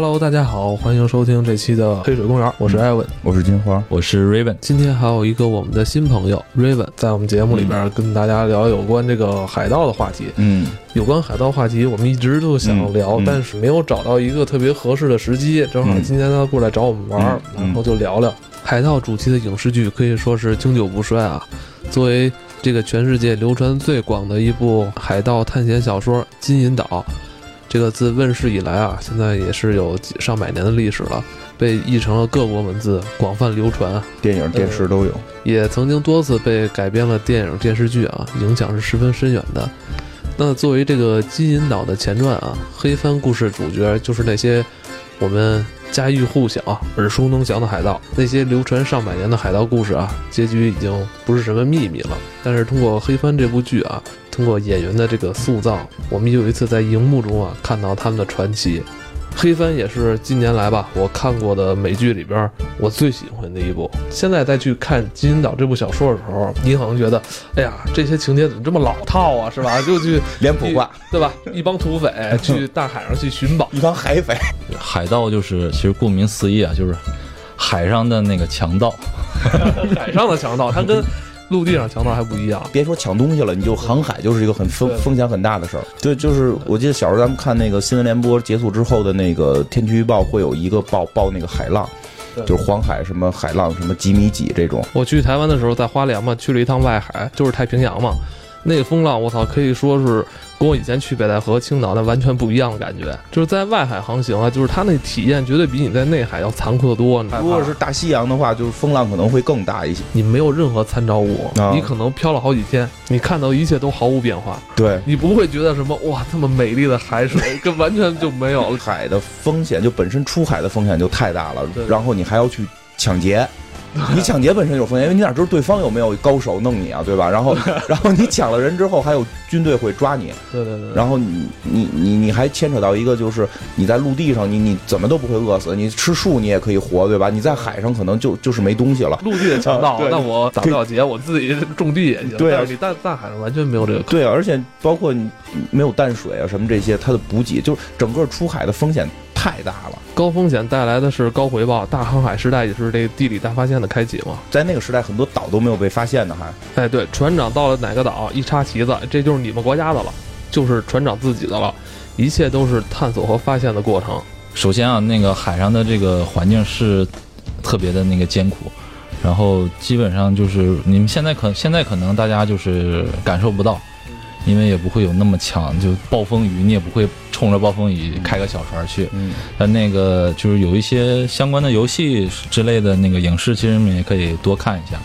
Hello，大家好，欢迎收听这期的黑水公园，我是艾文，我是金花，我是 Raven。今天还有一个我们的新朋友 Raven 在我们节目里边跟大家聊有关这个海盗的话题。嗯，有关海盗话题，我们一直都想聊，嗯嗯但是没有找到一个特别合适的时机。正好嗯今天他过来找我们玩然后就聊聊海盗主题的影视剧，可以说是经久不衰啊。作为这个全世界流传最广的一部海盗探险小说《金银岛》，这个自问世以来啊，现在也是有几上百年的历史了，被译成了各国文字，广泛流传。电影、电视都有。也曾经多次被改编了电影、电视剧啊，影响是十分深远的。那作为这个《金银岛》的前传啊，黑帆故事主角就是那些我们家喻户晓、耳熟能详的海盗，那些流传上百年的海盗故事啊，结局已经不是什么秘密了。但是通过《黑帆》这部剧啊，通过演员的这个塑造，我们有一次在荧幕中啊看到他们的传奇。黑帆也是近年来吧，我看过的美剧里边我最喜欢的一部。现在再去看《金银岛》这部小说的时候，你可能觉得，哎呀，这些情节怎么这么老套啊，是吧？就去脸谱化，对吧？一帮土匪去大海上去寻宝，一帮海匪。海盗就是，其实顾名思义啊，就是海上的那个强盗。海上的强盗，他跟陆地上强盗还不一样。别说抢东西了，你就航海就是一个很风风险很大的事儿。对，就是我记得小时候咱们看那个新闻联播结束之后的那个天气预报，会有一个报报那个海浪，就是黄海什么海浪什么几米几这种。我去台湾的时候，在花莲嘛，去了一趟外海，就是太平洋嘛。那个风浪，我操，可以说是跟我以前去北戴河、青岛那完全不一样的感觉。就是在外海航行啊，就是它那体验绝对比你在内海要残酷的多。你如果是大西洋的话，就是风浪可能会更大一些。你没有任何参照物，啊你可能漂了好几天，你看到一切都毫无变化，对，你不会觉得什么哇，这么美丽的海水，跟完全就没有了。海的风险就本身出海的风险就太大了，然后你还要去抢劫。你抢劫本身就有风险，因为你哪知道对方有没有高手弄你啊，对吧？然后，然后你抢了人之后，还有军队会抓你，对对对，然后你你你你还牵扯到一个，就是你在陆地上，你你怎么都不会饿死，你吃树你也可以活，对吧？你在海上可能就就是没东西了。陆地的强盗，对那我打不了劫，我自己种地也行。对啊你大大海上完全没有这个。对啊，而且包括你没有淡水啊什么这些，它的补给就是整个出海的风险太大了。高风险带来的是高回报，大航海时代也是这个地理大发现的开启嘛。在那个时代，很多岛都没有被发现呢，还哎，对，船长到了哪个岛，一插旗子，这就是你们国家的了，就是船长自己的了，一切都是探索和发现的过程。首先啊，那个海上的这个环境是特别的那个艰苦，然后基本上就是你们现在可现在可能大家就是感受不到，因为也不会有那么强，就暴风雨你也不会冲着暴风雨开个小船去。嗯呃，那个就是有一些相关的游戏之类的那个影视，其实你们也可以多看一下。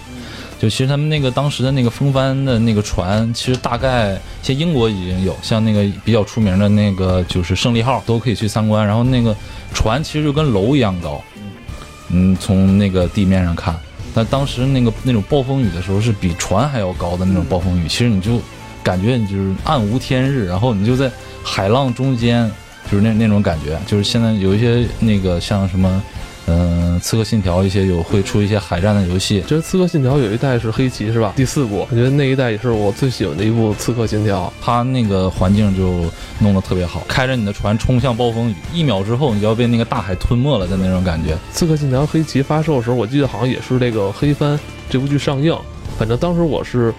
就其实他们那个当时的那个风帆的那个船，其实大概像英国已经有，像那个比较出名的那个就是胜利号都可以去参观。然后那个船其实就跟楼一样高，嗯，从那个地面上看，但当时那个那种暴风雨的时候是比船还要高的那种暴风雨，其实你就感觉你就是暗无天日，然后你就在海浪中间，就是那那种感觉，就是现在有一些那个像什么。嗯，刺客信条一些有会出一些海战的游戏，觉得《刺客信条》有一代是黑旗是吧？第四部，我觉得那一代也是我最喜欢的一部《刺客信条它那个环境就弄得特别好，开着你的船冲向暴风雨，一秒之后你就要被那个大海吞没了的那种感觉。《刺客信条：黑旗》发售的时候，我记得好像也是这个《黑帆》这部剧上映，反正当时我是，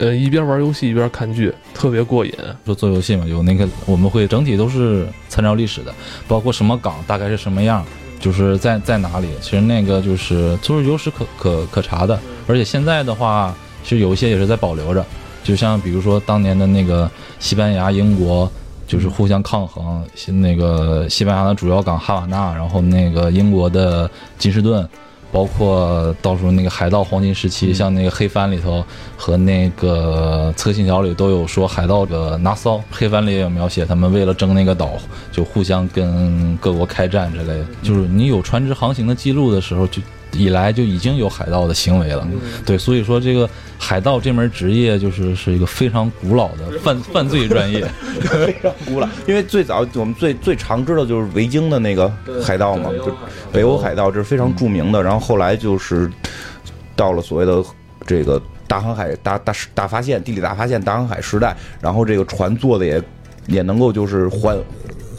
呃，一边玩游戏一边看剧，特别过瘾。说做游戏嘛，有那个我们会整体都是参照历史的，包括什么港大概是什么样，就是在在哪里，其实那个就是都是有史可可可查的。而且现在的话，其实有一些也是在保留着，就像比如说当年的那个西班牙、英国。就是互相抗衡，那个西班牙的主要港哈瓦那，然后那个英国的金士顿，包括到时候那个海盗黄金时期，像那个黑帆里头和那个侧信条里都有说海盗的拿骚，黑帆里也有描写他们为了争那个岛，就互相跟各国开战之类的。就是你有船只航行的记录的时候，就以来就已经有海盗的行为了。对，所以说这个海盗这门职业就是是一个非常古老的 犯犯罪专业。非常古老。因为最早我们最最常知道就是维京的那个海盗嘛，就北欧海盗，这是非常著名的。然后后来就是到了所谓的这个大航海大大大发现、地理大发现、大航海时代，然后这个船做的也也能够就是环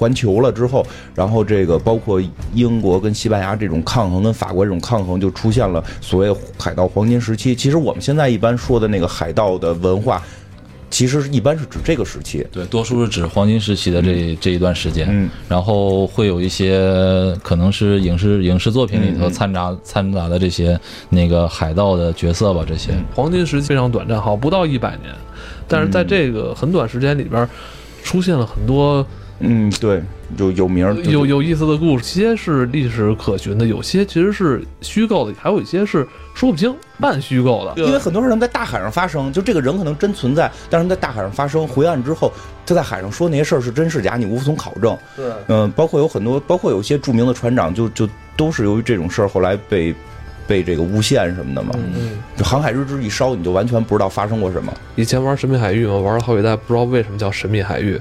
环球了之后，然后这个包括英国跟西班牙这种抗衡，跟法国这种抗衡，就出现了所谓海盗黄金时期。其实我们现在一般说的那个海盗的文化。其实一般是指这个时期，对，多数是指黄金时期的这这一段时间，嗯，然后会有一些可能是影视影视作品里头嗯掺杂掺杂的这些那个海盗的角色吧，这些，黄金时期非常短暂，好不到一百年，但是在这个很短时间里边，出现了很多嗯，对，有有名有有意思的故事，些是历史可循的，有些其实是虚构的，还有一些是说不清半虚构的。因为很多事能在大海上发生，就这个人可能真存在，但是在大海上发生，回岸之后，他在海上说那些事儿是真是假，你无从考证。对嗯、包括有很多，包括有些著名的船长就，就都是由于这种事儿，后来被被这个诬陷什么的嘛。嗯，就航海日志一烧，你就完全不知道发生过什么。以前玩神秘海域嘛，玩了好几代，不知道为什么叫神秘海域，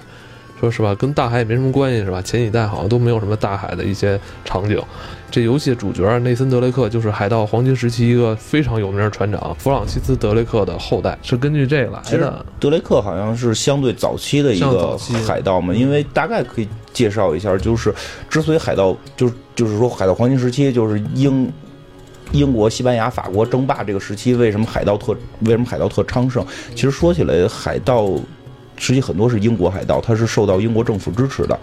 说是吧跟大海也没什么关系，是吧？前几代好像都没有什么大海的一些场景。这游戏主角内森·德雷克就是海盗黄金时期一个非常有名的船长，弗朗西斯·德雷克的后代，是根据这个来的。德雷克好像是相对早期的一个海盗嘛，因为大概可以介绍一下，就是之所以海盗就是就是说海盗黄金时期就是英。英国、西班牙、法国争霸这个时期，为什么海盗特为什么海盗特昌盛？其实说起来，海盗实际很多是英国海盗，他是受到英国政府支持的，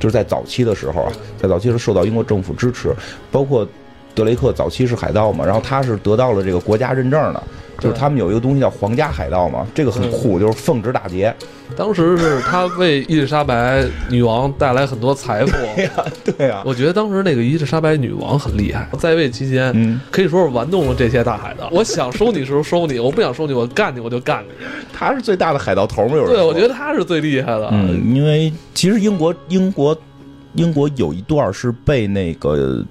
就是在早期的时候啊，在早期是受到英国政府支持，包括德雷克早期是海盗嘛，然后他是得到了这个国家认证的，就是他们有一个东西叫皇家海盗嘛，这个很酷，就是奉旨打劫。当时是他为伊丽莎白女王带来很多财富。对呀，对呀，我觉得当时那个伊丽莎白女王很厉害，在位期间，嗯，可以说是玩弄了这些大海盗。我想收你时候收你，我不想收你，我干你我就干你。他是最大的海盗头嘛，有人对，我觉得他是最厉害的。嗯，因为其实英国英国英国有一段是被那个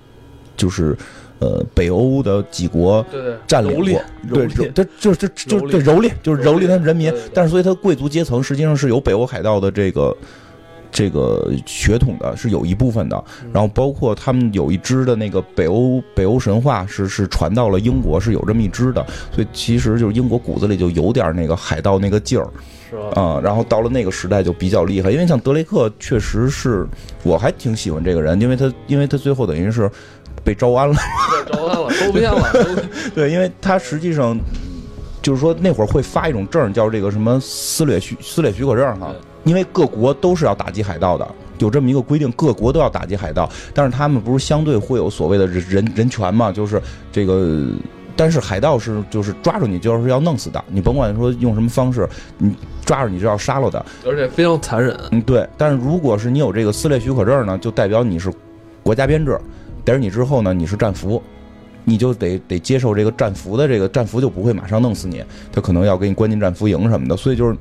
就是呃北欧的几国占领过对，蹂躏这就就就蹂躏对蹂躏，就是蹂躏他们人民。但是所以他贵族阶层实际上是有北欧海盗的这个这个血统的，是有一部分的。嗯然后包括他们有一支的那个北欧北欧神话是是传到了英国，是有这么一支的。所以其实就是英国骨子里就有点那个海盗那个劲儿。是吧？啊、然后到了那个时代就比较厉害，因为像德雷克确实是，我还挺喜欢这个人，因为他因为他最后等于是被招安了，对，着他了，收编了，收对，因为他实际上就是说那会儿会发一种证叫这个什么撕裂许撕裂许可证哈，因为各国都是要打击海盗的。有这么一个规定，各国都要打击海盗，但是他们不是相对会有所谓的人人人权嘛？就是这个，但是海盗是就是抓住你就是要弄死的，你甭管说用什么方式，你抓住你就要杀了的。而且非常残忍。嗯，对。但是如果是你有这个撕裂许可证呢，就代表你是国家编制，逮着你之后呢，你是战俘，你就得得接受这个战俘的这个战俘就不会马上弄死你，他可能要给你关进战俘营什么的。所以就是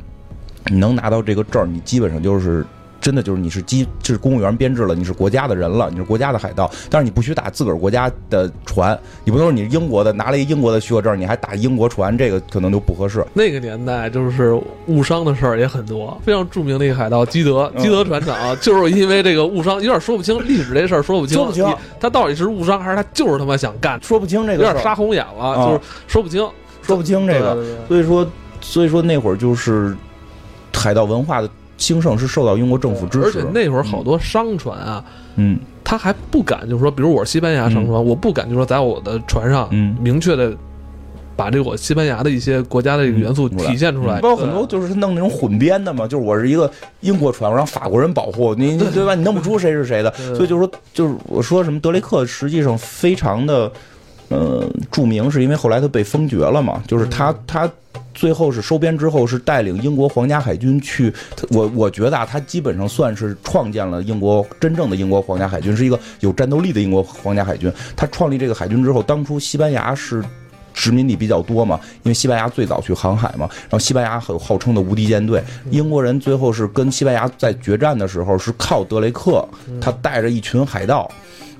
你能拿到这个证，你基本上就是。真的就是你是机是公务员编制了，你是国家的人了，你是国家的海盗，但是你不许打自个儿国家的船，你不能说你是英国的拿了一英国的许可证，你还打英国船，这个可能就不合适。那个年代就是误伤的事儿也很多，非常著名的一个海盗基德，嗯基德船长就是因为这个误伤，有点说不清历史这事儿说不清，说不清。他到底是误伤还是他就是他妈想干，说不清这个有，点杀红眼了，啊就是说不清说不清这个。对对对。所以说，所以说那会儿就是海盗文化的兴盛是受到英国政府支持，而且那会儿好多商船啊，嗯。他还不敢，就是说，比如我是西班牙商船，我不敢，就是说在我的船上嗯。明确的把这个我西班牙的一些国家的这个元素嗯体现出来。包括很多就是弄那种混编的嘛，就是我是一个英国船，我让法国人保护你，对吧？你弄不出谁是谁的，所以就是说，就是我说什么德雷克实际上非常的呃著名，是因为后来他被封爵了嘛，就是他他。最后是收编之后，是带领英国皇家海军去。我我觉得啊，他基本上算是创建了英国真正的英国皇家海军，是一个有战斗力的英国皇家海军。他创立这个海军之后，当初西班牙是殖民地比较多嘛，因为西班牙最早去航海嘛，然后西班牙很号称的无敌舰队。英国人最后是跟西班牙在决战的时候，是靠德雷克，他带着一群海盗。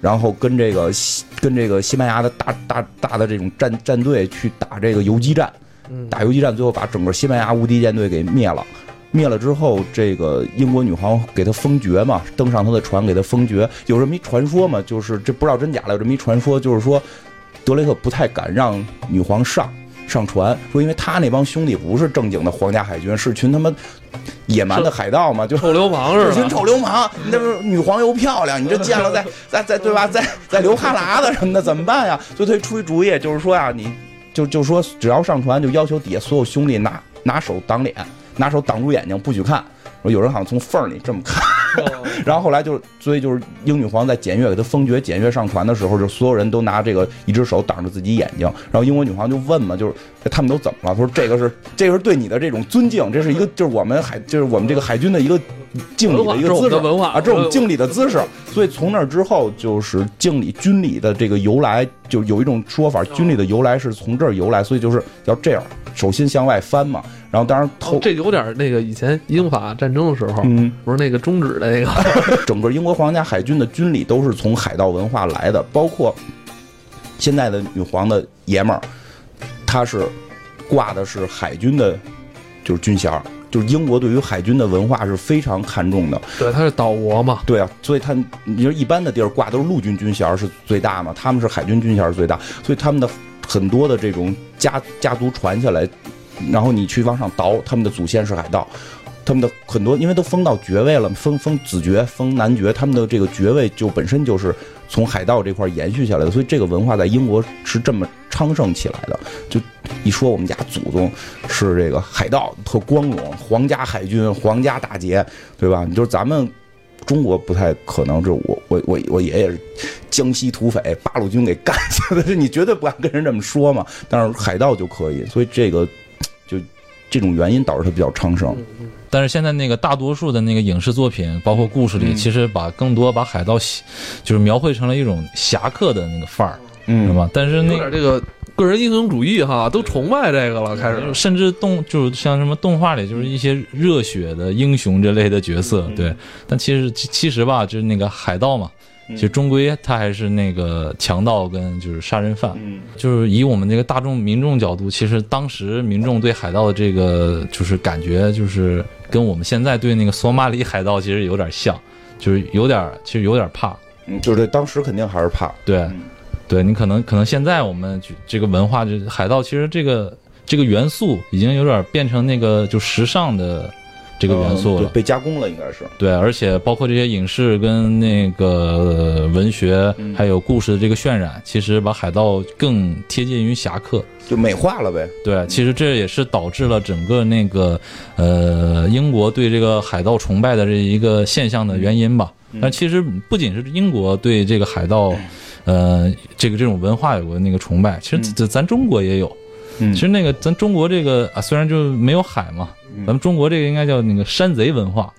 然后跟这个西跟这个西班牙的大大大的这种战战队去打这个游击战，嗯打游击战，最后把整个西班牙无敌舰队给灭了。灭了之后，这个英国女皇给他封爵嘛，登上他的船给他封爵。有这么一传说嘛，就是这不知道真假的，有这么一传说，就是说德雷克不太敢让女皇上，上船，说因为他那帮兄弟不是正经的皇家海军，是群他妈野蛮的海盗嘛，就臭流氓是是群吧？臭流氓。你那不是女皇又漂亮，你这见了再再再对吧？再再流哈喇子什么的怎么办呀？所以他出一主意，就是说呀，你就就说只要上船，就要求底下所有兄弟拿拿手挡脸，拿手挡住眼睛，不许看。说有人好像从缝儿里这么看。然后后来就，所以就是英女皇在检阅给她封爵检阅上船的时候，就所有人都拿这个一只手挡着自己眼睛。然后英国女皇就问嘛，就是哎他们都怎么了？他说这个是这个是对你的这种尊敬，这是一个就是我们海就是我们这个海军的一个敬礼的一个姿势啊，这是我们敬礼的姿势。所以从那之后，就是敬礼军礼的这个由来，就有一种说法，军礼的由来是从这儿由来，所以就是要这样，手心向外翻嘛。然后当然偷哦这有点那个以前英法战争的时候，嗯。不是那个中指的那个，整个英国皇家海军的军礼都是从海盗文化来的，包括现在的女皇的爷们儿，他是挂的是海军的，就是军衔儿，就是英国对于海军的文化是非常看重的。对，它是岛国嘛，对啊，所以他你说一般的地儿挂都是陆军军衔儿是最大嘛，他们是海军军衔最大，所以他们的很多的这种家家族传下来，然后你去往上倒，他们的祖先是海盗。他们的很多，因为都封到爵位了，封封子爵、封男爵，他们的这个爵位就本身就是从海盗这块延续下来的，所以这个文化在英国是这么昌盛起来的。就一说我们家祖宗是这个海盗，特光荣，皇家海军、皇家大捷，对吧？你就是咱们中国不太可能，这我我我我爷爷是江西土匪，八路军给干下的，你绝对不敢跟人这么说嘛。但是海盗就可以，所以这个这种原因导致它比较昌盛。但是现在那个大多数的那个影视作品，包括故事里，嗯其实把更多把海盗就是描绘成了一种侠客的那个范儿，嗯是吧？但是有那点这个个人英雄主义哈，都崇拜这个了，开始。甚至动就是像什么动画里就是一些热血的英雄这类的角色，嗯对。但其实其其实吧，就是那个海盗嘛，嗯其实终归他还是那个强盗跟就是杀人犯。嗯就是以我们这个大众民众角度，其实当时民众对海盗的这个就是感觉，就是跟我们现在对那个索马里海盗其实有点像，就是有点其实有点怕。嗯，就是这当时肯定还是怕。对，嗯对你可能可能现在我们这个文化，就海盗其实这个这个元素已经有点变成那个就时尚的这个元素了。嗯被加工了，应该是。对，而且包括这些影视跟那个呃文学嗯还有故事的这个渲染，其实把海盗更贴近于侠客。就美化了呗。对，其实这也是导致了整个那个呃英国对这个海盗崇拜的这一个现象的原因吧。嗯但其实不仅是英国对这个海盗，呃，这个这种文化有个那个崇拜，其实咱咱中国也有。嗯其实那个咱中国这个啊，虽然就没有海嘛，嗯咱们中国这个应该叫那个山贼文化。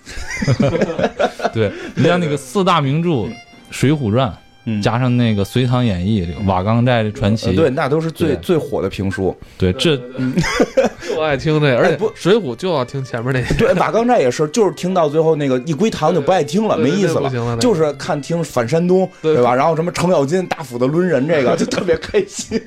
对，你像那个四大名著《水浒传》，嗯。加上那个《隋唐演义》这个瓦岗寨传奇，呃对，那都是最最火的评书。对这就 爱听这个，而且哎不水浒就要听前面那个，对，瓦岗寨也是，就是听到最后那个一归唐就不爱听了，没意思对不行了就是看听反山东，对对吧？然后什么程咬金大斧子抡人，这个 就特别开心。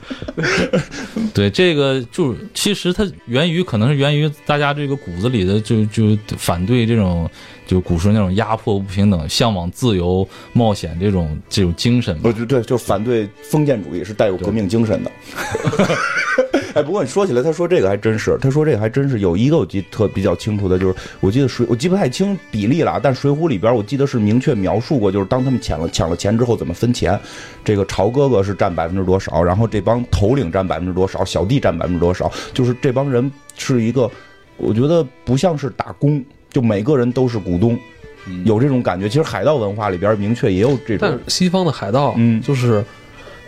对这个就是其实它源于可能是源于大家这个骨子里的就就反对这种就古时候那种压迫不平等、向往自由、冒险这种这种精神吧我。觉得对，就是反对封建主义，是带有革命精神的。哎，不过你说起来，他说这个还真是，他说这个还真是有一个我记得特比较清楚的，就是我记得水，我记不太清比例了啊，但《水浒》里边我记得是明确描述过，就是当他们抢了抢了钱之后怎么分钱，这个朝哥哥是占百分之多少，然后这帮头领占百分之多少，小弟占百分之多少，就是这帮人是一个，我觉得不像是打工，就每个人都是股东。有这种感觉，其实海盗文化里边明确也有这种但是，西方的海盗，嗯就是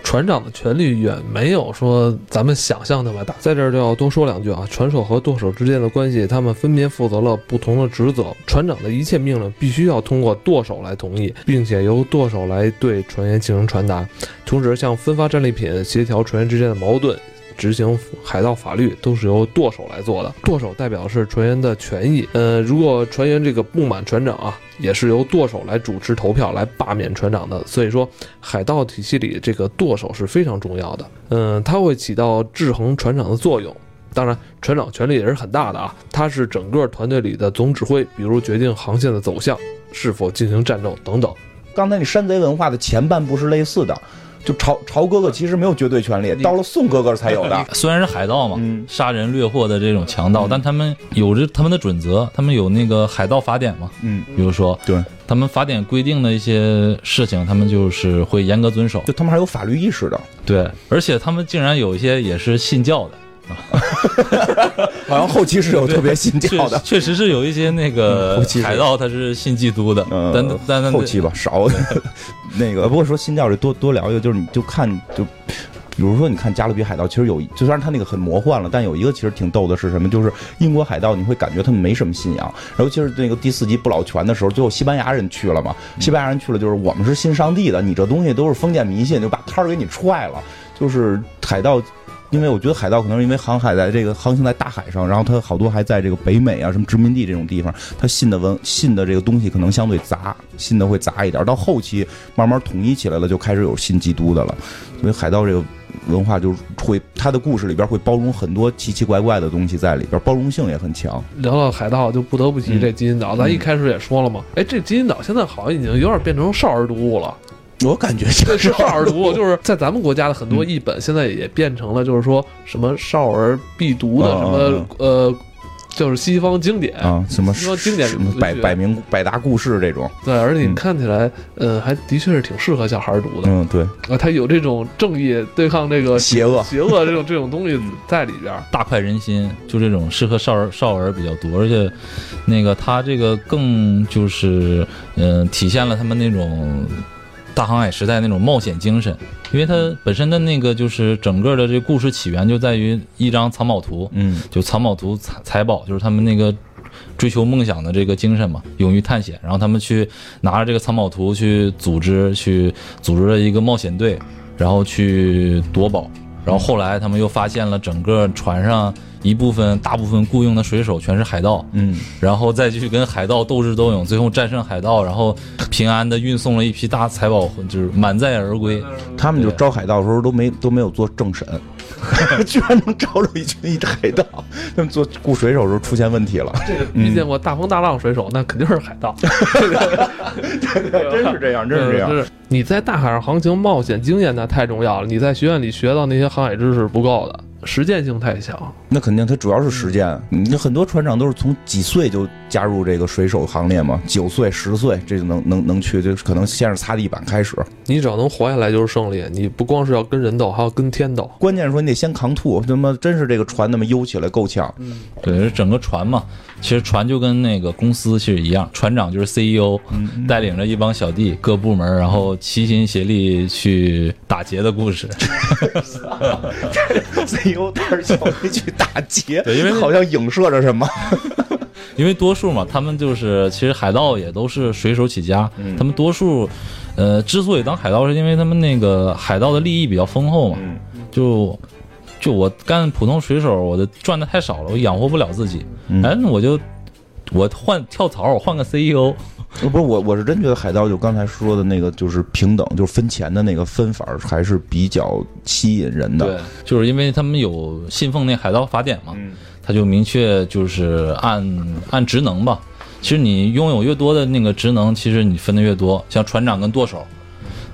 船长的权力远没有说咱们想象那么大。在这儿就要多说两句啊，船手和舵手之间的关系，他们分别负责了不同的职责。船长的一切命令必须要通过舵手来同意，并且由舵手来对船员进行传达。同时，像分发战利品、协调船员之间的矛盾。执行海盗法律都是由舵手来做的，舵手代表是船员的权益。呃，如果船员这个不满船长啊，也是由舵手来主持投票来罢免船长的。所以说，海盗体系里这个舵手是非常重要的。嗯，它会起到制衡船长的作用。当然，船长权力也是很大的啊，他是整个团队里的总指挥，比如决定航线的走向、是否进行战斗等等。刚才你山贼文化的前半部是类似的，就朝朝哥哥其实没有绝对权利，到了宋哥哥才有的。虽然是海盗嘛，嗯杀人掠货的这种强盗，但他们有着他们的准则，他们有那个海盗法典嘛。嗯，比如说，对，他们法典规定的一些事情，他们就是会严格遵守。就他们还有法律意识的，对，而且他们竟然有一些也是信教的。好像后期是有特别信教的。确实是有一些那嗯个海盗他是信基督的，呃，但但但后期吧少。那个不过说信教这多多聊一个，就是你就看就。比如说，你看《加勒比海盗》，其实有，就虽然他那个很魔幻了，但有一个其实挺逗的是什么？就是英国海盗，你会感觉他们没什么信仰。尤其是那个第四集不老泉的时候，最后西班牙人去了嘛，西班牙人去了，就是我们是信上帝的，你这东西都是封建迷信，就把摊儿给你踹了。就是海盗，因为我觉得海盗可能是因为航海在这个航行在大海上，然后他好多还在这个北美啊什么殖民地这种地方，他信的文信的这个东西可能相对杂，信的会杂一点。到后期慢慢统一起来了，就开始有信基督的了。所以海盗这个文化就会，他的故事里边会包容很多奇奇怪怪的东西在里边，包容性也很强。聊到海盗，就不得不提嗯这金银岛。咱一开始也说了嘛，哎，这金银岛现在好像已经有点变成少儿读物了。我感觉这就是少儿读物，就是在咱们国家的很多译本，现在也变成了就是说什么少儿必读的什嗯么呃，就是西方经典。啊，什么西方经典什么百百名百大故事这种，对，而且你嗯。看起来，呃，还的确是挺适合小孩读的。嗯，对，啊，他有这种正义对抗这个邪恶。邪恶这种这种东西在里边儿。大快人心，就这种适合少儿少儿比较多，而且那个他这个更就是嗯、呃体现了他们那种大航海时代那种冒险精神，因为它本身的那个就是整个的这故事起源就在于一张藏宝图，嗯就藏宝图财财宝，就是他们那个追求梦想的这个精神嘛，勇于探险。然后他们去拿着这个藏宝图去组织，去组织了一个冒险队，然后去夺宝。然后后来他们又发现了整个船上一部分大部分雇佣的水手全是海盗，嗯，然后再去跟海盗斗智斗勇，最后战胜海盗，然后平安的运送了一批大财宝，就是满载而归。他们就招海盗的时候都没都没有做政审，居然能招着一群一海盗，他们做雇水手的时候出现问题了，这个遇见过大风大浪水手，那肯定是海盗。真是这样，真是这样。就是你在大海上航行冒险经验那太重要了，你在学院里学到那些航海知识不够的，实践性太强。那肯定，他主要是实践。你很多船长都是从几岁就加入这个水手行列嘛，九岁、十岁这就能能能去，就是可能先是擦地板开始。你只要能活下来就是胜利。你不光是要跟人斗，还要跟天斗。关键是说你得先扛吐，他妈真是这个船那么悠起来够呛。对，整个船嘛，其实船就跟那个公司其实一样，船长就是 CEO，、带领着一帮小弟各部门，然后齐心协力去打劫的故事。CEO 带着小弟去打劫，对因为好像影射着什么。因为多数嘛，他们就是其实海盗也都是水手起家，嗯他们多数，呃，之所以当海盗，是因为他们那个海盗的利益比较丰厚嘛，嗯就就我干普通水手，我的赚的太少了，我养活不了自己，嗯哎，那我就我换跳槽，我换个 E CEO，不是我，我是真觉得海盗就刚才说的那个，就是平等，就是分钱的那个分法，还是比较吸引人的。，对就是因为他们有信奉那海盗法典嘛，嗯他就明确就是按按职能吧。其实你拥有越多的那个职能，其实你分的越多。像船长跟舵手，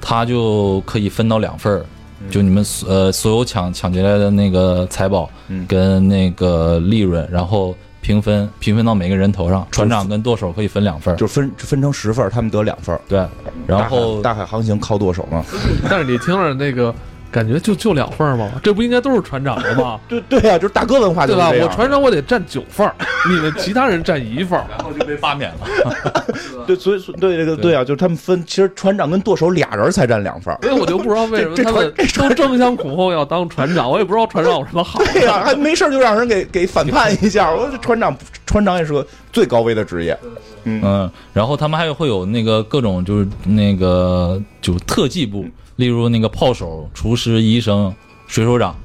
他就可以分到两份儿，就你们所呃所有抢抢劫来的那个财宝嗯跟那个利润，然后平分平分到每个人头上。船长跟舵手可以分两份，就分分成十份，他们得两份。对。然后大海大海航行靠舵手嘛。但是你听着那个感觉就就两份儿吗？这不应该都是船长的吗？对对啊，就是大哥文化对吧？我船长我得占九份儿，你们其他人占一份儿。然后就被罢免了。对，所以所以对这个对对啊，就是他们分，其实船长跟舵手俩人才占两份儿。所以我就不知道为什么他们都争相恐后要当船长，我也不知道船长有什么好。对呀、还没事儿就让人给给反叛一下。我说这船长，船长也是个最高危的职业。嗯，然后他们还会有那个各种就是那个就特技部，例如那个炮手、厨师、医生、水手长，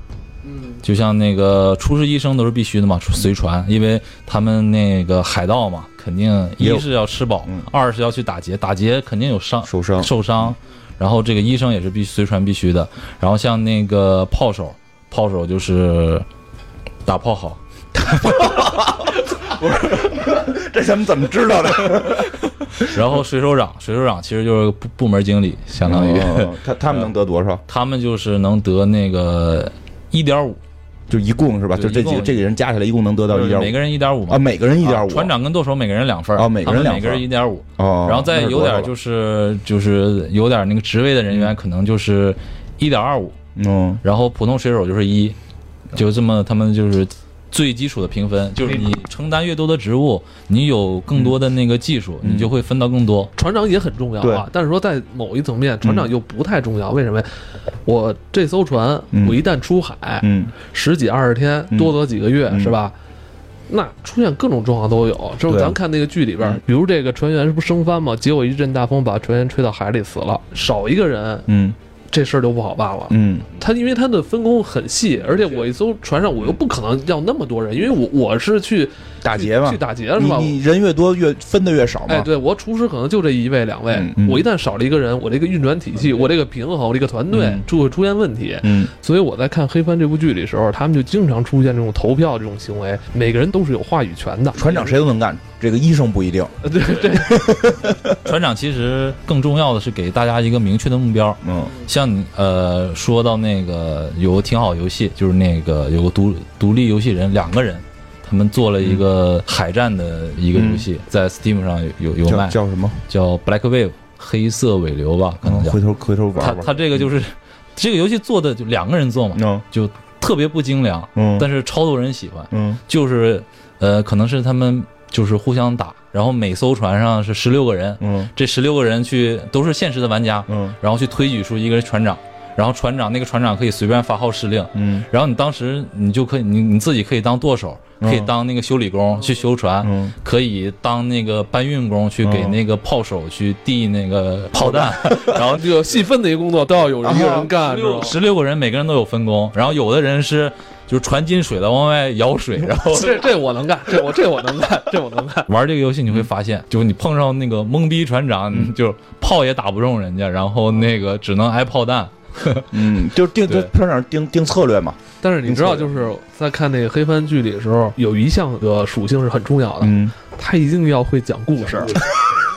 嗯，就像那个厨师、医生都是必须的嘛，随船，因为他们那个海盗嘛，肯定一是要吃饱嗯，二是要去打劫，打劫肯定有伤受伤。受伤，然后这个医生也是必须随船必须的，然后像那个炮手，炮手就是打炮好。不是这咱们怎么知道的？然后水手长，水手长其实就是部部门经理，相当于、哦他他们能得多少？他们就是能得那个一点五，就一共是吧？就这几个这个人加起来一共能得到一点五每个人一点五嘛啊，。每个人一点五。啊船长跟舵手每个人两分儿哦每个人一点五，哦，然后再有点就是是就是有点那个职位的人员可能就是一点二五，嗯然后普通水手就是一，就这么他们就是最基础的评分，就是你承担越多的职务，你有更多的那个技术，嗯你就会分到更多。船长也很重要啊，但是说在某一层面，船长又不太重要。为什么呀？我这艘船，嗯我一旦出海，嗯十几二十天，嗯多则几个月，嗯是吧？那出现各种状况都有。之后对咱看那个剧里边嗯，比如这个船员是不是升帆嘛？结果一阵大风把船员吹到海里死了，少一个人，嗯这事儿就不好办了。嗯他因为他的分工很细，而且我一艘船上我又不可能要那么多人，因为我我是去打劫嘛去，打劫是吧？你你人越多越分的越少嘛。哎，对我厨师可能就这一位两位，嗯嗯我一旦少了一个人，我这个运转体系，我这个平衡，我这个团队嗯就会出现问题。嗯所以我在看《黑帆》这部剧里的时候，他们就经常出现这种投票这种行为，每个人都是有话语权的。船长谁都能干，这个医生不一定。呃对对，船长其实更重要的是给大家一个明确的目标。嗯像你呃说到那个有个挺好游戏，就是那个有个独独立游戏人两个人，他们做了一个海战的一个游戏，在 Steam 上有有卖，叫什么？叫 Black Wave 黑色尾流吧，可能叫。嗯回头回头他玩玩。他这个就是这个游戏做的就两个人做嘛，嗯就特别不精良，嗯，但是超多人喜欢。嗯就是呃，可能是他们就是互相打，然后每艘船上是十六个人，嗯这十六个人去都是现实的玩家，嗯然后去推举出一个船长，然后船长那个船长可以随便发号施令，嗯。然后你当时你就可以你你自己可以当舵手，可以嗯当那个修理工去修船，嗯。可以当那个搬运工去给嗯那个炮手去递那个炮弹，然后这个细分的一个工作都要有一个人干？十六个人每个人都有分工，然后有的人是就是船进水了往外舀水，然后这这我能干，这我这我能干，这我能干。玩这个游戏你会发现，就是你碰上那个懵逼船长，你就炮也打不中人家，然后那个只能挨炮弹。嗯，就是定在片场定定策略嘛。但是你知道，就是在看那个黑番剧里的时候，有一项的属性是很重要的，嗯他一定要会讲故事。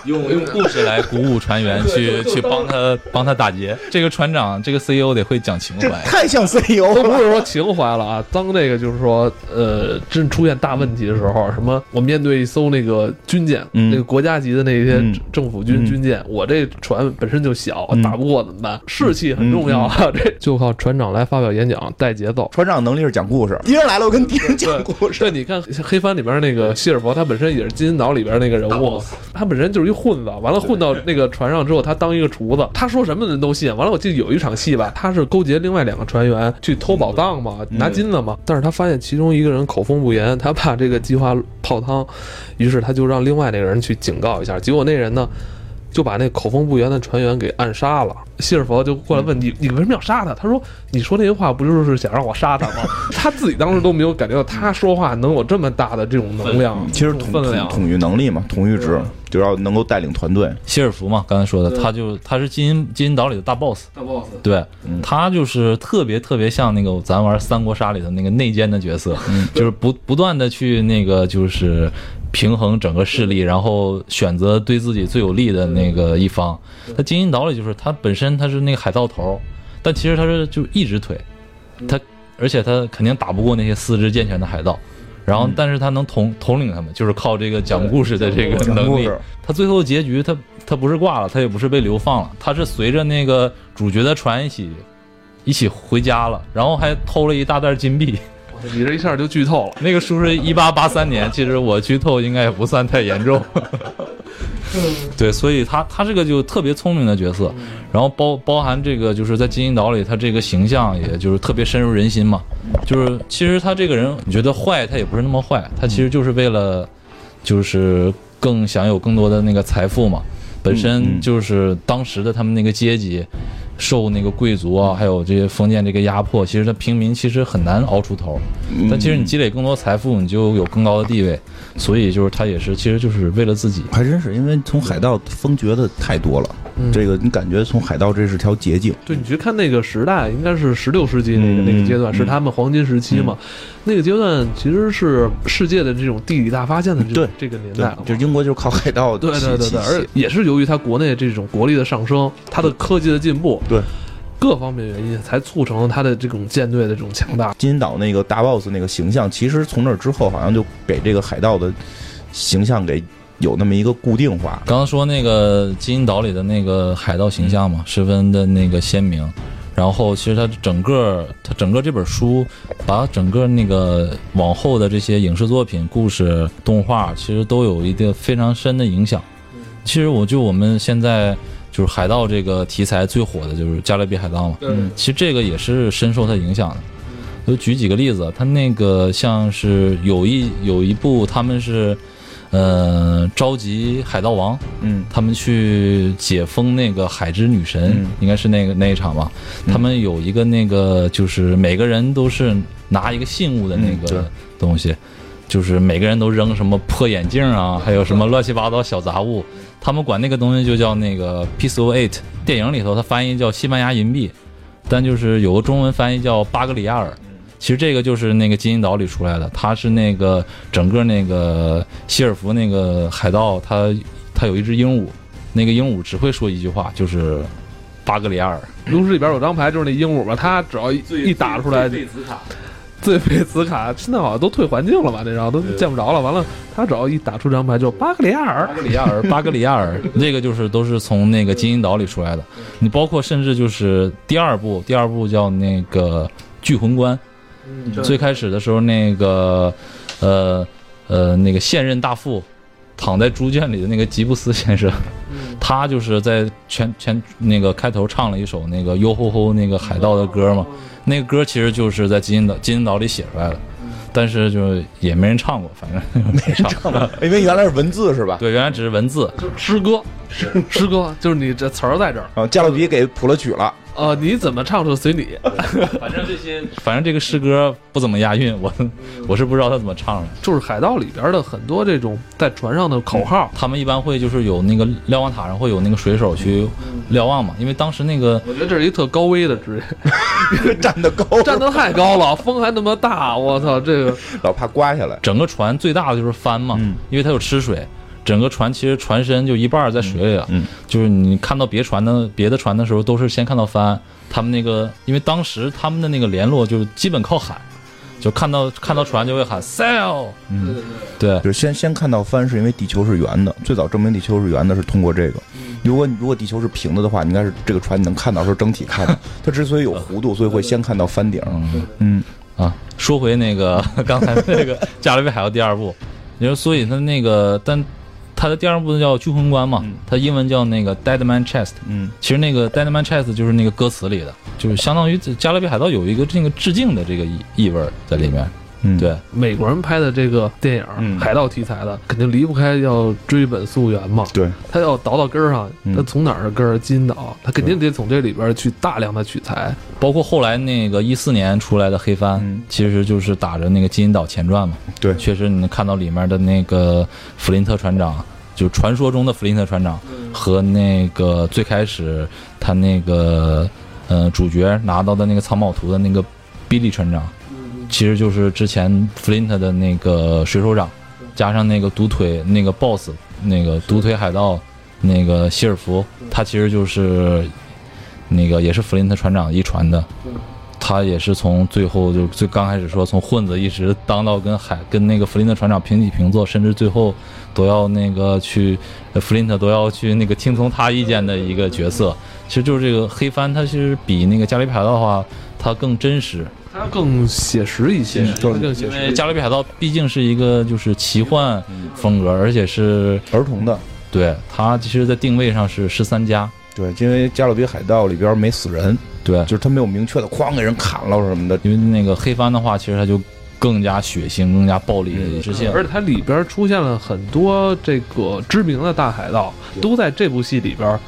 用用故事来鼓舞船员 去去帮他帮他打劫。这个船长，这个 CEO 得会讲情怀。太像 CEO 不是说情怀了啊，当这个就是说，呃，真出现大问题的时候，什么我面对一艘那个军舰，嗯那个国家级的那些嗯政府军嗯军舰，我这船本身就小，嗯打不过怎么办？士气很重要啊，这就靠船长来发表演讲带节奏。船长能力是讲故事，敌人来了，我跟敌人讲故事。对，你看黑帆里边那个希尔伯，他本身也是金银岛里边那个人物，他本身就是一混子，完了混到那个船上之后，他当一个厨子，他说什么人都信。完了，我记得有一场戏吧，他是勾结另外两个船员去偷宝藏嘛，拿金子嘛，但是他发现其中一个人口风不严，他怕这个计划泡汤，于是他就让另外那个人去警告一下，结果那人呢。就把那口风不严的船员给暗杀了。希尔佛就过来问你，你为什么要杀他？他说：“你说那些话不就是想让我杀他吗？” 他自己当时都没有感觉到他说话能有这么大的这种能量，其实统分量统。统御能力嘛，统御值就要能够带领团队。希尔福嘛，刚才说的，他就他是金银金银岛里的大 boss，大 boss，对嗯他就是特别特别像那个咱玩三国杀里的那个内奸的角色，嗯就是不不断的去那个就是平衡整个势力，然后选择对自己最有利的那个一方。他金银岛里就是他本身他是那个海盗头，但其实他是就一只腿，他而且他肯定打不过那些四肢健全的海盗。然后，但是他能统统领他们，就是靠这个讲故事的这个能力。他最后结局，他他不是挂了，他也不是被流放了，他是随着那个主角的船一起一起回家了，然后还偷了一大袋金币。你这一下就剧透了。那个书是一八八三年，其实我剧透应该也不算太严重。对，所以他他这个就特别聪明的角色，然后包包含这个就是在金银岛里，他这个形象也就是特别深入人心嘛。就是其实他这个人，你觉得坏，他也不是那么坏，他其实就是为了就是更享有更多的那个财富嘛。本嗯身嗯就是当时的他们那个阶级，受那个贵族啊，还有这些封建这个压迫，其实他平民其实很难熬出头。嗯。但其实你积累更多财富，你就有更高的地位，所以就是他也是，其实就是为了自己。还真是因为从海盗封爵的太多了，嗯。这个你感觉从海盗这是条捷径，对你去看那个时代，应该是十六世纪那个、嗯那个阶段，嗯是他们黄金时期嘛。那个阶段其实是世界的这种地理大发现的这对这个年代就英国就是靠海盗对对对对，而且也是由于它国内这种国力的上升，它的科技的进步，对各方面原因，才促成了他的这种舰队的这种强大。金银岛那个大 boss 那个形象，其实从那之后好像就给这个海盗的形象给有那么一个固定化。刚刚说那个金银岛里的那个海盗形象嘛，十分的那个鲜明。然后其实他整个他整个这本书，把整个那个往后的这些影视作品、故事、动画，其实都有一个非常深的影响。其实我就我们现在就是海盗这个题材最火的就是《加勒比海盗》嘛，嗯其实这个也是深受它影响的。就举几个例子，它那个像是有一有一部他们是，呃，召集海盗王，嗯。他们去解封那个海之女神，嗯。应该是那个那一场吧。他们有一个那个，就是每个人都是拿一个信物的那个东西，就是每个人都扔什么破眼镜啊，还有什么乱七八糟小杂物。他们管那个东西就叫那个 piece of eight。电影里头它翻译叫西班牙银币，但就是有个中文翻译叫巴格里亚尔。其实这个就是那个金银岛里出来的，它是那个整个那个希尔福那个海盗，他他有一只鹦鹉，那个鹦鹉只会说一句话，就是巴格里亚尔。炉石里边有张牌，就是那鹦鹉吧，它只要一一打出来，最费子卡，现在好像都退环境了吧？这张都见不着了。完了，他只要一打出这张牌，就巴格里亚尔巴。格里亚尔，巴格里亚尔，这个就是都是从那个金银岛里出来的。你包括甚至就是第二部，第二部叫那个聚魂关，最开始的时候那个呃呃那个现任大副躺在猪圈里的那个吉布斯先生，他就是在前前那个开头唱了一首那个哟吼吼那个海盗的歌嘛，那个歌其实就是在金银岛金银岛里写出来的。但是就也没人唱过，反正 没唱。因为原来是文字是吧？对，原来只是文字，诗歌，诗歌就是你这词儿在这儿，啊，加勒比给谱了曲了。呃，你怎么唱都随你。反正这些，反正这个诗歌不怎么押韵，我我是不知道他怎么唱的。就是海盗里边的很多这种在船上的口号，他们一般会就是有那个瞭望塔上会有那个水手去瞭望嘛，因为当时那个我觉得这是一特高危的职业，站得高，站得太高了，风还那么大，我操，这个老怕刮下来。整个船最大的就是帆嘛，嗯因为它有吃水。整个船其实船身就一半儿在水里了，嗯嗯就是你看到别船的别的船的时候，都是先看到帆。他们那个，因为当时他们的那个联络就是基本靠喊，就看到看到船就会喊 sail，嗯，对，就是先先看到帆，是因为地球是圆的。最早证明地球是圆的是通过这个。如果如果地球是平的的话，你应该是这个船你能看到是整体看的。它之所以有弧度，所以会先看到帆顶。嗯嗯啊，说回那个 刚才那个《加勒比海盗》第二部，你说，所以它那个，但他的第二部叫《巨魂关》嘛，嗯它英文叫那个 Dead Man Chest。嗯其实那个 Dead Man Chest 就是那个歌词里的，就是相当于《加勒比海盗》有一个这个致敬的这个意意味儿在里面。嗯，对，美国人拍的这个电影，嗯海盗题材的，肯定离不开要追本溯源嘛。对，他要倒到根儿上，嗯他从哪儿的根儿？金银岛，他肯定得从这里边去大量的取材。包括后来那个一四年出来的黑帆，嗯其实就是打着那个金银岛前传嘛。对确实你能看到里面的那个弗林特船长，就传说中的弗林特船长和那个最开始他那个呃主角拿到的那个藏宝图的那个比利船长，其实就是之前弗林特的那个水手长，加上那个独腿那个 BOSS 那个独腿海盗那个希尔福，他其实就是那个也是弗林特船长遗传的。他也是从最后就最刚开始说从混子一直当到跟海跟那个弗林特船长平起平坐，甚至最后都要那个去呃弗林特都要去那个听从他意见的一个角色。其实就是这个黑帆，它其实比那个加勒比海盗的话，它更真实，它更写实一些，它更写因为实一些。加勒比海盗毕竟是一个就是奇幻风格，而且是儿童的。对它其实，在定位上是十三加，对，因为《加勒比海盗》里边没死人，对，就是他没有明确的哐给人砍了什么的。因为那个黑帆的话，其实他就更加血腥、更加暴力的直线。而且它里边出现了很多这个知名的大海盗，都在这部戏里边，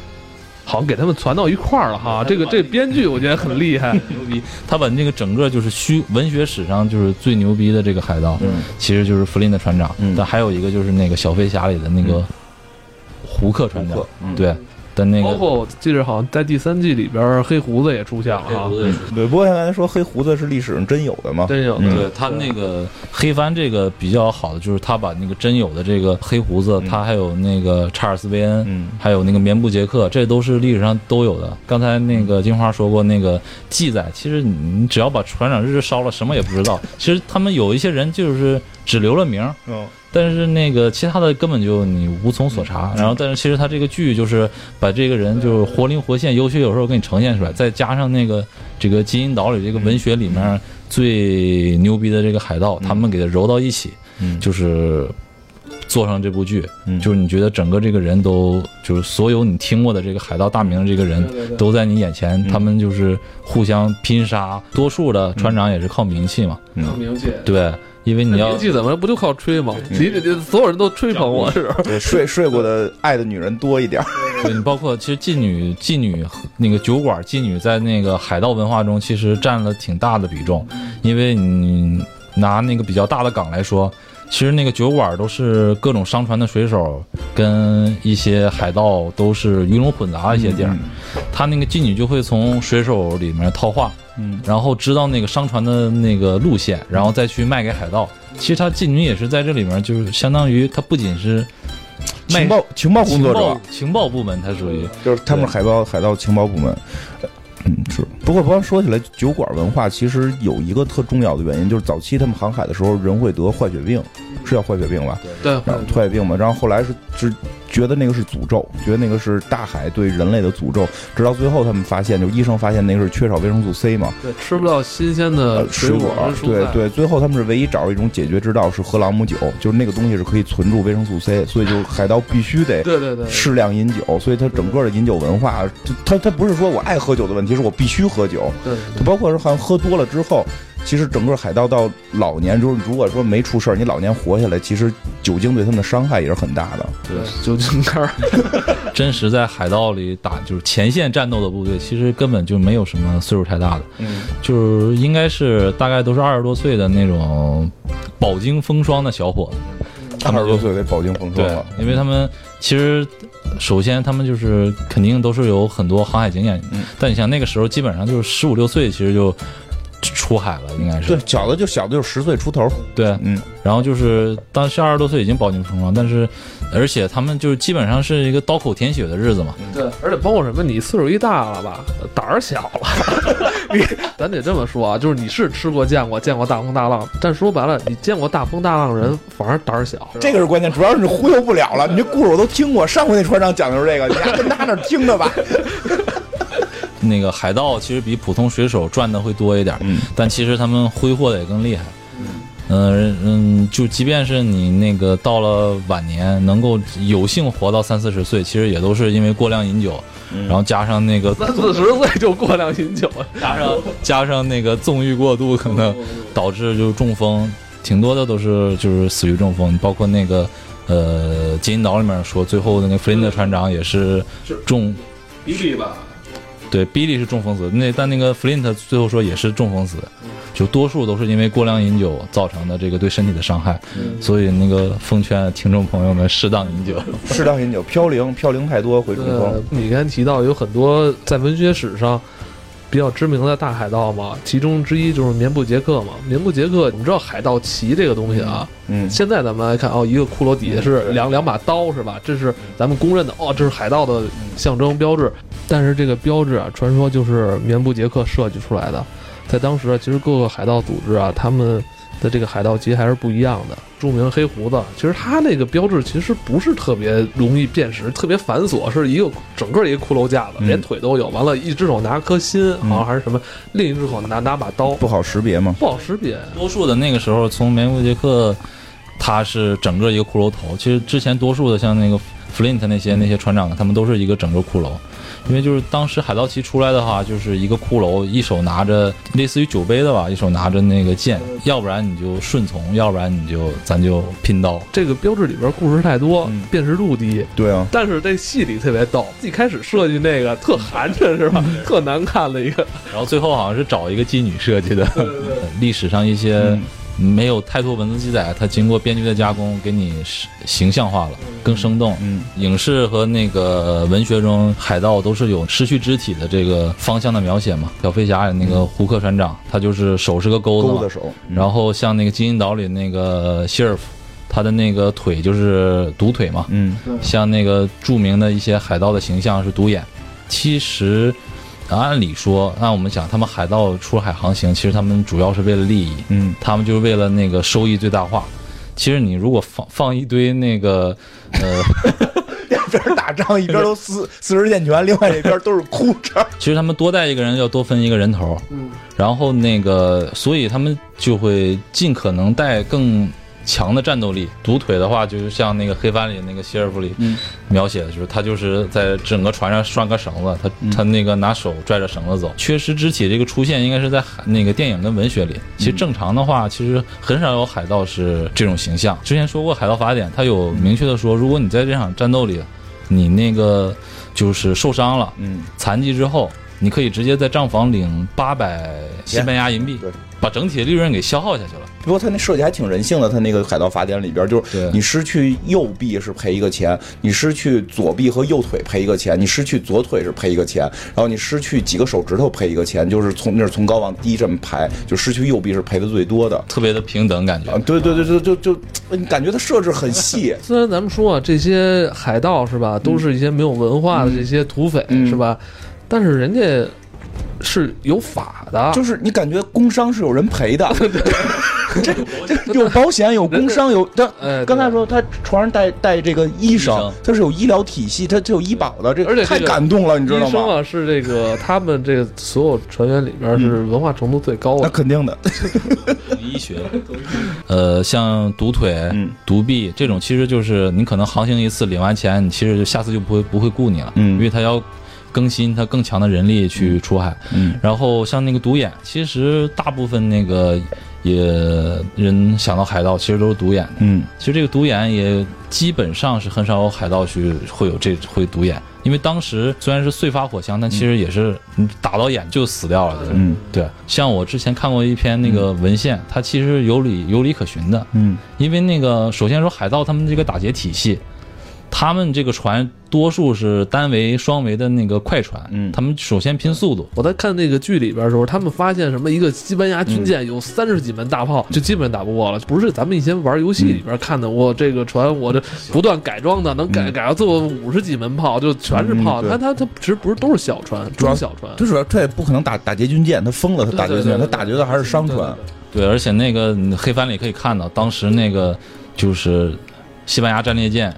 好像给他们攒到一块儿了哈。这个这编剧我觉得很厉害，牛 逼，他把那个整个就是虚文学史上就是最牛逼的这个海盗，嗯其实就是弗林的船长。嗯但还有一个就是那个小飞侠里的那个胡克船长对，包但那个。括我记得好像在第三季里边，黑胡子也出现了哈，对，不过刚才说黑胡子是历史上真有的吗？真有嗯。对他那个黑帆这个比较好的就是他把那个真有的这个黑胡子，嗯他还有那个查尔斯维恩，嗯。还有那个棉布杰克，这都是历史上都有的。刚才那个金花说过那个记载，其实你你只要把船长日志烧了，什么也不知道。其实他们有一些人就是只留了名但是那个其他的根本就你无从所查。然后，但是其实他这个剧就是把这个人就是活灵活现、有血有肉给你呈现出来，再加上那个这个金银岛里这个文学里面最牛逼的这个海盗，他们给他揉到一起，嗯，就是做上这部剧。嗯。就是你觉得整个这个人都就是所有你听过的这个海盗大名的这个人都在你眼前，嗯。他们就是互相拼杀，多数的船长也是靠名气嘛，靠，名气。对，因为你要名气怎么不就靠吹吗？你你你所有人都吹捧我是，对，睡睡过的爱的女人多一点儿。对你包括其实妓女妓女那个酒馆妓女在那个海盗文化中其实占了挺大的比重，因为你拿那个比较大的港来说。其实那个酒馆都是各种商船的水手跟一些海盗都是鱼龙混杂的一些地儿，他那个妓女就会从水手里面套话，嗯，然后知道那个商船的那个路线，然后再去卖给海盗。其实他妓女也是在这里面，就是相当于他不仅是卖情报情报工作者情报，情报部门，他属于就是他们海盗海盗情报部门。嗯，是。不过，不过说起来，酒馆文化其实有一个特重要的原因，就是早期他们航海的时候，人会得坏血病，是叫坏血病吧？对，然后坏血病嘛，然后后来是是觉得那个是诅咒，觉得那个是大海对人类的诅咒，直到最后他们发现，就医生发现那个是缺少维生素 C 嘛，对，吃不到新鲜的呃，水果对对，最后他们是唯一找到一种解决之道，是喝朗姆酒，就是那个东西是可以存住维生素 C，所以就海盗必须得对对对，适量饮酒，所以他整个的饮酒文化，就它它不是说我爱喝酒的问题，是我必须喝酒，对他包括是好像喝多了之后，其实整个海盗到老年，就是如果说没出事儿，你老年活下来，其实酒精对他们的伤害也是很大的。对，酒精肝儿，真实在海盗里打就是前线战斗的部队，其实根本就没有什么岁数太大的，嗯，就是应该是大概都是二十多岁的那种饱经风霜的小伙子。二十多岁得饱经风霜对了，，因为他们其实首先他们就是肯定都是有很多航海经验，嗯。但你像那个时候基本上就是十五六岁，其实就出海了，应该是对，小的就小的就十岁出头，对嗯，然后就是当时二十多岁已经饱经风霜，但是而且他们就是基本上是一个刀口舔血的日子嘛。对，而且包括什么，你岁数一大了吧，胆儿小了。你咱得这么说啊，就是你是吃过见过见过大风大浪，但说白了，你见过大风大浪人反而胆儿小。这个是关键，主要是你忽悠不了了。你这故事我都听过，上回那船长讲的是这个，你还跟他那听着吧？那个海盗其实比普通水手赚的会多一点，嗯。但其实他们挥霍的也更厉害。嗯。嗯，就即便是你那个到了晚年，能够有幸活到三四十岁，其实也都是因为过量饮酒，嗯。然后加上那个三四十岁就过量饮酒，加 上加上那个纵欲过度，可能 导致就中风，挺多的都是就是死于中风，包括那个呃金银岛里面说，最后的那个弗林德船长也是。中，比比吧。对，，Billy 是中风死，那但那个 Flin 特最后说也是中风死，就多数都是因为过量饮酒造成的这个对身体的伤害，所以那个奉劝听众朋友们适当饮酒。适当饮酒，飘零飘零太多会中呃风。，你刚才提到有很多在文学史上比较知名的大海盗嘛，其中之一就是棉布杰克嘛。棉布杰克，你知道海盗旗这个东西啊？嗯，现在咱们来看，哦，一个骷髅底下是两两把刀是吧？这是咱们公认的，哦，这是海盗的象征标志。但是这个标志啊，传说就是棉布杰克设计出来的。在当时啊，其实各个海盗组织啊，他们的这个海盗旗还是不一样的。著名黑胡子，其实他那个标志其实不是特别容易辨识，特别繁琐，是一个整个一个骷髅架子，嗯连腿都有。完了，一只手拿颗心，好像还是什么，另一只手拿拿把刀，不好识别嘛。不好识别。多数的那个时候，从梅布杰克，他是整个一个骷髅头。其实之前多数的像那个 Flint 那些那些船长，他们都是一个整个骷髅。因为就是当时海盗旗出来的话，就是一个骷髅，一手拿着类似于酒杯的吧，一手拿着那个剑，要不然你就顺从，要不然你就咱就拼刀。这个标志里边故事太多，嗯辨识度低。对啊，但是这戏里特别逗，一开始设计那个特寒碜是吧？特难看的一个，然后最后好像是找一个妓女设计的。历史上一些嗯没有太多文字记载，它经过编剧的加工，给你形形象化了，更生动。嗯影视和那个文学中，海盗都是有失去肢体的这个方向的描写嘛。小飞侠里那个胡克船长，他就是手是个钩子嘛，然后像那个金银岛里那个希尔夫，他的那个腿就是独腿嘛。嗯像那个著名的一些海盗的形象是独眼。其实，按理说，按我们讲，他们海盗出海航行，其实他们主要是为了利益，嗯他们就是为了那个收益最大化。其实你如果放放一堆那个，呃，两边打仗，一边都 四四十健全，另外一边都是哭着。其实他们多带一个人要多分一个人头，嗯，然后那个，所以他们就会尽可能带更强的战斗力。独腿的话，就是像那个黑帆里那个希尔弗里嗯描写的，就是他就是在整个船上拴个绳子，他他那个拿手拽着绳子走。缺失肢体这个出现，应该是在海那个电影跟文学里。其实正常的话，其实很少有海盗是这种形象。之前说过《海盗法典》，他有明确的说，如果你在这场战斗里，你那个就是受伤了。嗯，残疾之后，你可以直接在账房领八百西班牙银币对，把整体的利润给消耗下去了。不过他那设计还挺人性的，他那个海盗法典里边就是你失去右臂是赔一个钱，你失去左臂和右腿赔一个钱，你失去左腿是赔一个钱，然后你失去几个手指头赔一个钱，就是从那是从高往低这么排，就失去右臂是赔的最多的。特别的平等感觉啊，，对对对，就就就，你感觉它设置很细，虽然咱们说啊，这些海盗是吧，都是一些没有文化的这些土匪、嗯是吧？但是人家是有法的，就是你感觉工伤是有人赔的，这这有保险有工伤有，他哎刚才说他船上带带这个医医生。生，他是有医疗体系，他他有医保的，这太而且太感动了，你知道医生吗？啊是这个他们这个所有船员里边是文化程度最高的。那的。肯定的，医学，呃，像独腿、嗯。独臂这种，其实就是你可能航行一次领完钱，你其实下次就不会不会雇你了，嗯。因为他要更新它更强的人力去出海。嗯。然后像那个独眼，其实大部分那个也人想到海盗，其实都是独眼的。嗯。其实这个独眼也基本上是很少有海盗去会有这会独眼，因为当时虽然是碎发火枪，但其实也是你打到眼就死掉了。嗯。对，像我之前看过一篇那个文献，它其实有理有理可循的，嗯。因为那个首先说海盗他们这个打劫体系，他们这个船多数是单桅、双桅的那个快船，嗯他们首先拼速度，我在看那个剧里边的时候，他们发现什么一个西班牙军舰有三十几门大炮，就基本打不过了。不是咱们以前玩游戏里边看的，我这个船我这不断改装的，能改嗯改到最后五十几门炮，就全是炮。它它它其实不是都是小船，主要小船。最主要他也不可能打打劫军舰，他疯了，他打劫军舰，他打劫的还是商船。对，而且那个黑帆里可以看到，当时那个就是西班牙战列舰，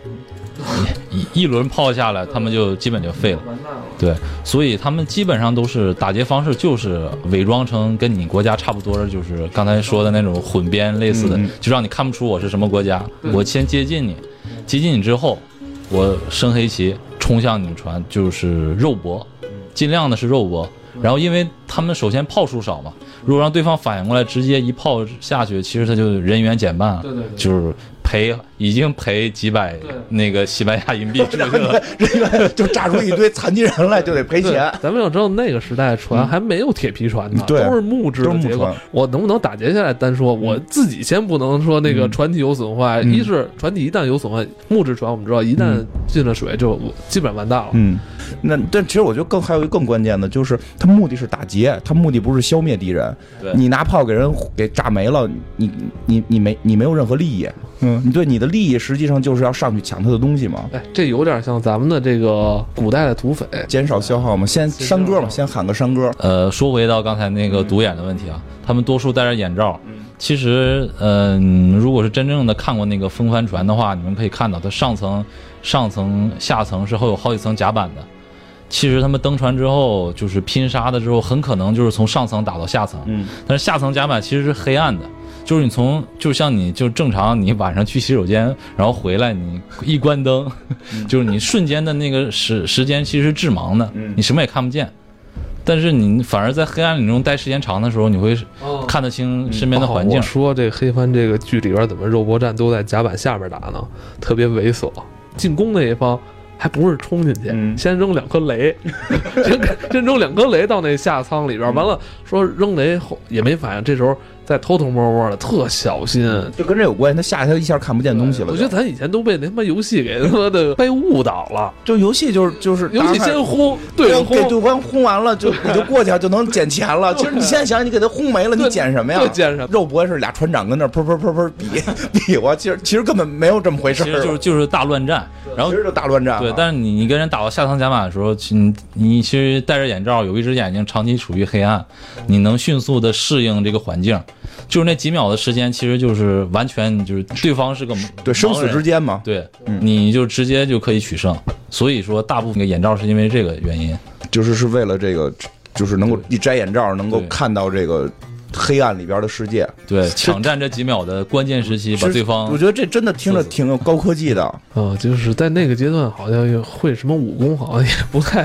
一一一轮炮下来，他们就基本就废了。对，所以他们基本上都是打劫方式，就是伪装成跟你国家差不多的，就是刚才说的那种混编类似的，就让你看不出我是什么国家。我先接近你，接近你之后，我升黑旗冲向你们船，就是肉搏，尽量的是肉搏。然后，因为他们首先炮数少嘛，如果让对方反应过来，直接一炮下去，其实他就人员减半了，对对对就是赔已经赔几百那个西班牙银币出去了。人员就炸出一堆残疾人来，就得赔钱。咱们要知道那个时代船还没有铁皮船呢，对都是木质的结构。我能不能打劫下来单说，我自己先不能说那个嗯船体有损坏。嗯一是船体一旦有损坏，木质船我们知道一旦嗯进了水就基本完蛋了。嗯，那但其实我觉得更还有一个更关键的，就是它目的是打劫，它目的不是消灭敌人。对你拿炮给人给炸没了，你你你没你没有任何利益。嗯，你对你的利益实际上就是要上去抢他的东西嘛，哎，这有点像咱们的这个古代的土匪。减少消耗嘛。先山歌嘛，先喊个山歌。呃，说回到刚才那个独眼的问题啊，他们多数戴着眼罩。其实，嗯、如果是真正的看过那个风帆船的话，你们可以看到，它上层、上层、下层是会有好几层甲板的。其实他们登船之后，就是拼杀的之后，很可能就是从上层打到下层。嗯但是下层甲板其实是黑暗的，就是你从就像你就正常你晚上去洗手间，然后回来你一关灯，就是你瞬间的那个时时间其实是致盲的，嗯你什么也看不见。但是你反而在黑暗里中待时间长的时候，你会看得清身边的环境哦我。说这黑帆这个剧里边怎么肉搏战都在甲板下边打呢？特别猥琐，进攻那一方。还不是冲进去，嗯先扔两颗雷，先先扔两颗雷到那下舱里边，完了说扔雷后也没反应，这时候在偷偷摸摸的，特小心。就跟这有关系，他下去他一下看不见东西了。我觉得咱以前都被那他妈游戏给他妈的被误导了。就游戏就是就是游戏先轰，对着给对轰，方轰完了，就 你就过去就能捡钱了。其实你现在想，想，你给他轰没了，你捡什么呀？对捡什么肉搏是俩船长跟那儿噗噗噗噗比比划，其实其实根本没有这么回事其。实就是就是大乱战，然后其实就大乱战。对，但是你你跟人打到下层甲板的时候，其你你其实戴着眼罩，有一只眼睛长期处于黑暗，你能迅速的适应这个环境，就是那几秒的时间，其实就是完全就是对方是个对生死之间，嘛，对，嗯你就直接就可以取胜。所以说，大部分的眼罩是因为这个原因。就是是为了这个，就是能够一摘眼罩能够看到这个黑暗里边的世界。对，抢占这几秒的关键时期，把对方我觉得这真的听着挺有高科技的。啊，就是在那个阶段，好像也会什么武功，好像 也不太，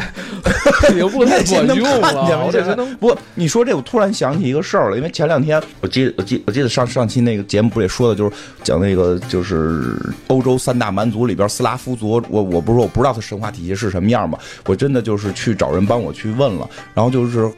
也不太管能用了。这我这能不，你说这，我突然想起一个事儿了，因为前两天我记得我记我记得上上期那个节目不也说的，就是讲那个就是欧洲三大蛮族里边斯拉夫族，我我不是说我不知道他神话体系是什么样嘛，我真的就是去找人帮我去问了，然后就是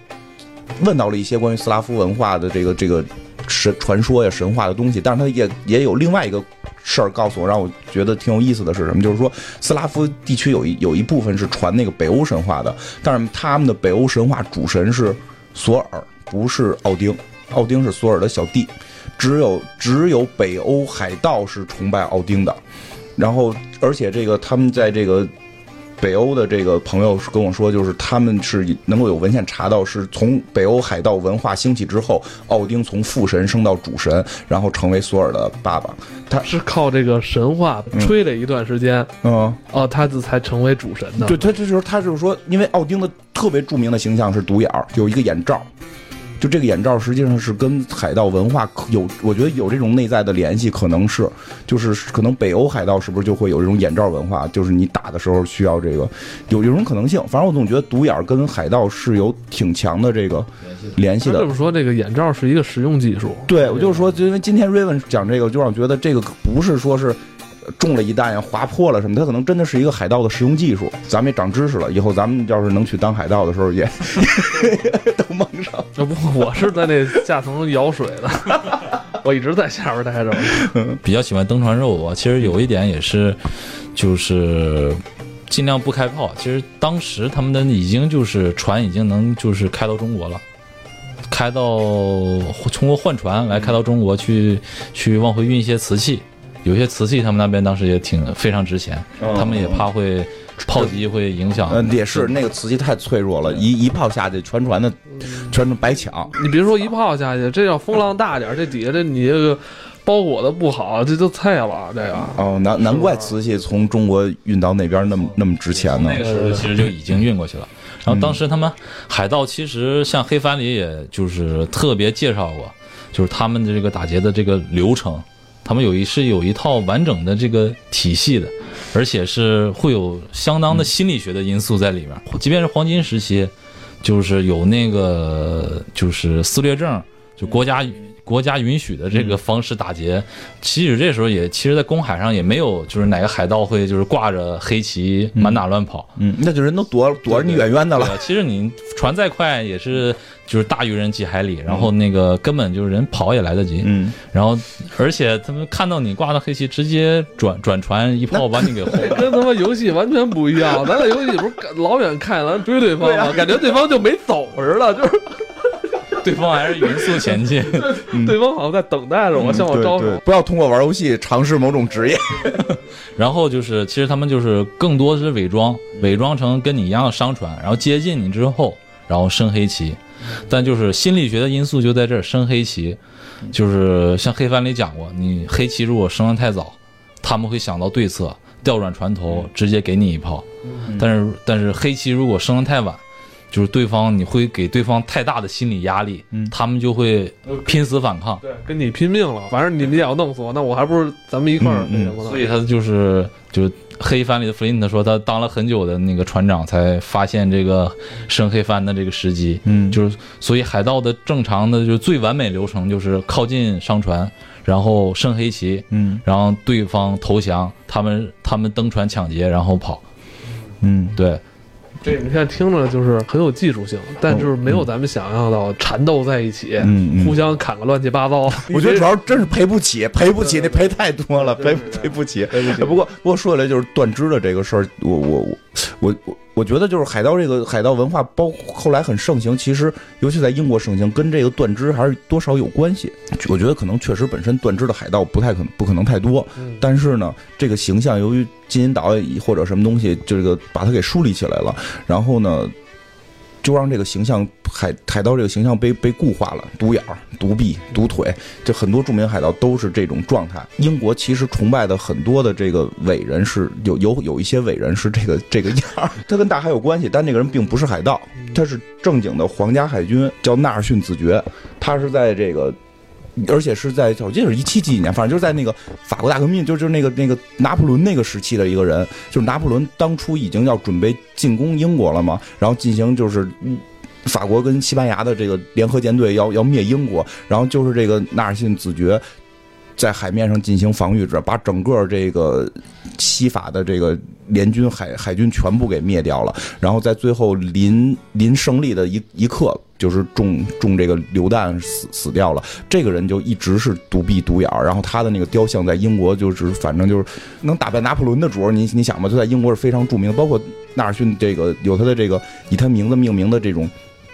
问到了一些关于斯拉夫文化的这个这个神传说呀神话的东西，但是他也也有另外一个。事儿告诉我，让我觉得挺有意思的是什么？就是说，斯拉夫地区有一有一部分是传那个北欧神话的，但是他们的北欧神话主神是索尔，不是奥丁。奥丁是索尔的小弟，只有只有北欧海盗是崇拜奥丁的。然后，而且这个他们在这个北欧的这个朋友跟我说，就是他们是能够有文献查到，是从北欧海盗文化兴起之后，奥丁从父神升到主神，然后成为索尔的爸爸。他是靠这个神话吹了一段时间，嗯，哦，他这才成为主神的。对他这时候他就是说，因为奥丁的特别著名的形象是独眼儿，有一个眼罩。就这个眼罩实际上是跟海盗文化有，我觉得有这种内在的联系，可能是，就是可能北欧海盗是不是就会有这种眼罩文化？就是你打的时候需要这个，有这种可能性。反正我总觉得独眼跟海盗是有挺强的这个联系的他这。么说，这个眼罩是一个实用技术。对，我就是说，就因为今天 Raven 讲这个，就让我觉得这个不是说是中了一弹呀、划破了什么，它可能真的是一个海盗的实用技术。咱们也长知识了，以后咱们要是能去当海盗的时候也，都蒙上。啊不，我是在那下层舀水的，我一直在下边待着。比较喜欢登船肉啊，其实有一点也是，就是尽量不开炮。其实当时他们的已经就是船已经能就是开到中国了，开到通过换船来开到中国去去往回运一些瓷器，有些瓷器他们那边当时也挺非常值钱，他们也怕会炮击会影响。嗯，也是那个瓷器太脆弱了，一一炮下去，全船的全船白抢。你别说一炮下去，这要风浪大点儿，这底下这你这个包裹的不好，这就脆了。这个哦，难难怪瓷器从中国运到那边那么那么值钱呢那。个时候其实就已经运过去了。然后当时他们海盗其实像黑帆里也就是特别介绍过，就是他们的这个打劫的这个流程，他们有一是有一套完整的这个体系的，而且是会有相当的心理学的因素在里面。即便是黄金时期，就是有那个就是撕裂症，就国家。国家允许的这个方式打劫，其实这时候也，其实，在公海上也没有，就是哪个海盗会就是挂着黑旗满打乱跑。嗯，那就人都躲躲着你远远的了。其实你船再快也是就是大于人几海里，然后那个根本就是人跑也来得及。嗯，然后而且他们看到你挂的黑旗，直接转转船一炮把你给轰了。跟他妈游戏完全不一样。咱在游戏里不是老远看咱追对方吗？感觉对方就没走似的，就是对方还是匀速前进。对方好像在等待着我，向我招手。不要通过玩游戏尝试某种职业。然后就是，其实他们就是更多是伪装，伪装成跟你一样的商船，然后接近你之后，然后升黑旗。但就是心理学的因素就在这儿，升黑旗，就是像黑帆里讲过，你黑旗如果升得太早，他们会想到对策，调转船头，直接给你一炮。但是但是黑旗如果升得太晚，就是对方你会给对方太大的心理压力，嗯他们就会拼死反抗。对，跟你拼命了。反正你们也要弄死我，那我还不如咱们一块儿那什么呢？所以他就是就是黑帆里的弗林特说，他当了很久的那个船长，才发现这个升黑帆的这个时机。嗯就是所以海盗的正常的就是最完美流程就是靠近商船，然后升黑旗，嗯然后对方投降，他们他们登船抢劫，然后跑。嗯对，这你看听着就是很有技术性，但是没有咱们想象到缠斗在一起，互相砍个乱七八糟。我觉得主要真是赔不起，赔不起，那赔太多了，赔赔不起。赔不起不过不过说起来就是断肢的这个事儿，我我我我我我觉得就是海盗这个海盗文化，包后来很盛行，其实尤其在英国盛行，跟这个断肢还是多少有关系。我觉得可能确实本身断肢的海盗不太可能不可能太多，嗯但是呢，这个形象由于金银岛或者什么东西，这个把它给树立起来了，然后呢。就让这个形象海海盗这个形象被被固化了，独眼儿、独臂、独腿，这很多著名海盗都是这种状态。英国其实崇拜的很多的这个伟人是有有有一些伟人是这个 这个样儿，他跟大海有关系，但那个人并不是海盗，他是正经的皇家海军，叫纳尔逊子爵，他是在这个。而且是在我记得是一七几几年，反正就是在那个法国大革命，就就是那个那个拿破仑那个时期的一个人，就是拿破仑当初已经要准备进攻英国了嘛，然后进行就是法国跟西班牙的这个联合舰队要要灭英国，然后就是这个纳尔逊子爵在海面上进行防御者，把整个这个西法的这个联军海海军全部给灭掉了，然后在最后临临胜利的一一刻，就是中中这个榴弹死死掉了。这个人就一直是独臂独眼儿，然后他的那个雕像在英国就是反正就是能打败拿破仑的主儿，你你想吧，就在英国是非常著名的，包括纳尔逊这个有他的这个以他名字命名的这种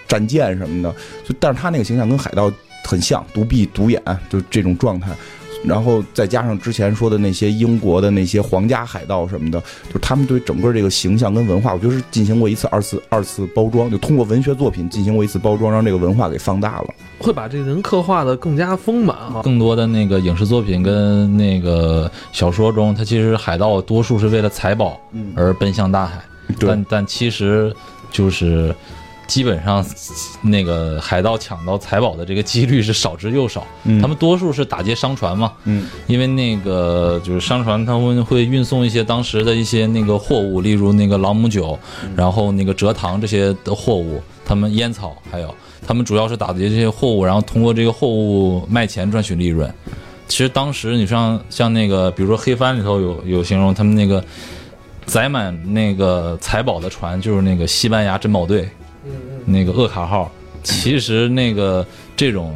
战舰什么的，就但是他那个形象跟海盗很像，独臂独眼，就这种状态。然后再加上之前说的那些英国的那些皇家海盗什么的，就是他们对整个这个形象跟文化，我觉得是进行过一次二次二次包装，就通过文学作品进行过一次包装，让这个文化给放大了。会把这个人刻画的更加丰满哈。更多的那个影视作品跟那个小说中，它其实海盗多数是为了财宝嗯，而奔向大海，对但但其实就是基本上那个海盗抢到财宝的这个几率是少之又少，嗯。他们多数是打劫商船嘛，嗯。因为那个就是商船，他们会运送一些当时的一些那个货物，例如那个朗姆酒，然后那个蔗糖这些的货物，他们烟草，还有他们主要是打劫这些货物，然后通过这个货物卖钱赚取利润。其实当时你像像那个，比如说黑帆里头有有形容他们那个载满那个财宝的船，就是那个西班牙珍宝队，那个厄卡号。其实那个这种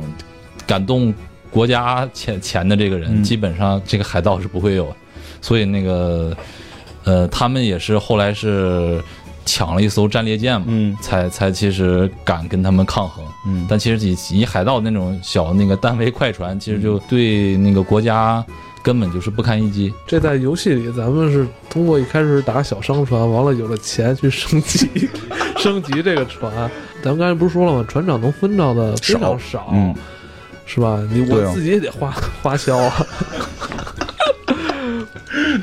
感动国家钱钱的这个人，嗯基本上这个海盗是不会有的。所以那个呃，他们也是后来是抢了一艘战列舰嘛，嗯才才其实敢跟他们抗衡。嗯，但其实以以海盗那种小那个单桅快船，其实就对那个国家根本就是不堪一击。这在游戏里，咱们是通过一开始打小商船，完了有了钱去升级，升级这个船。咱们刚才不是说了吗？船长能分到的非常少，嗯是吧？你我自己也得花花销啊，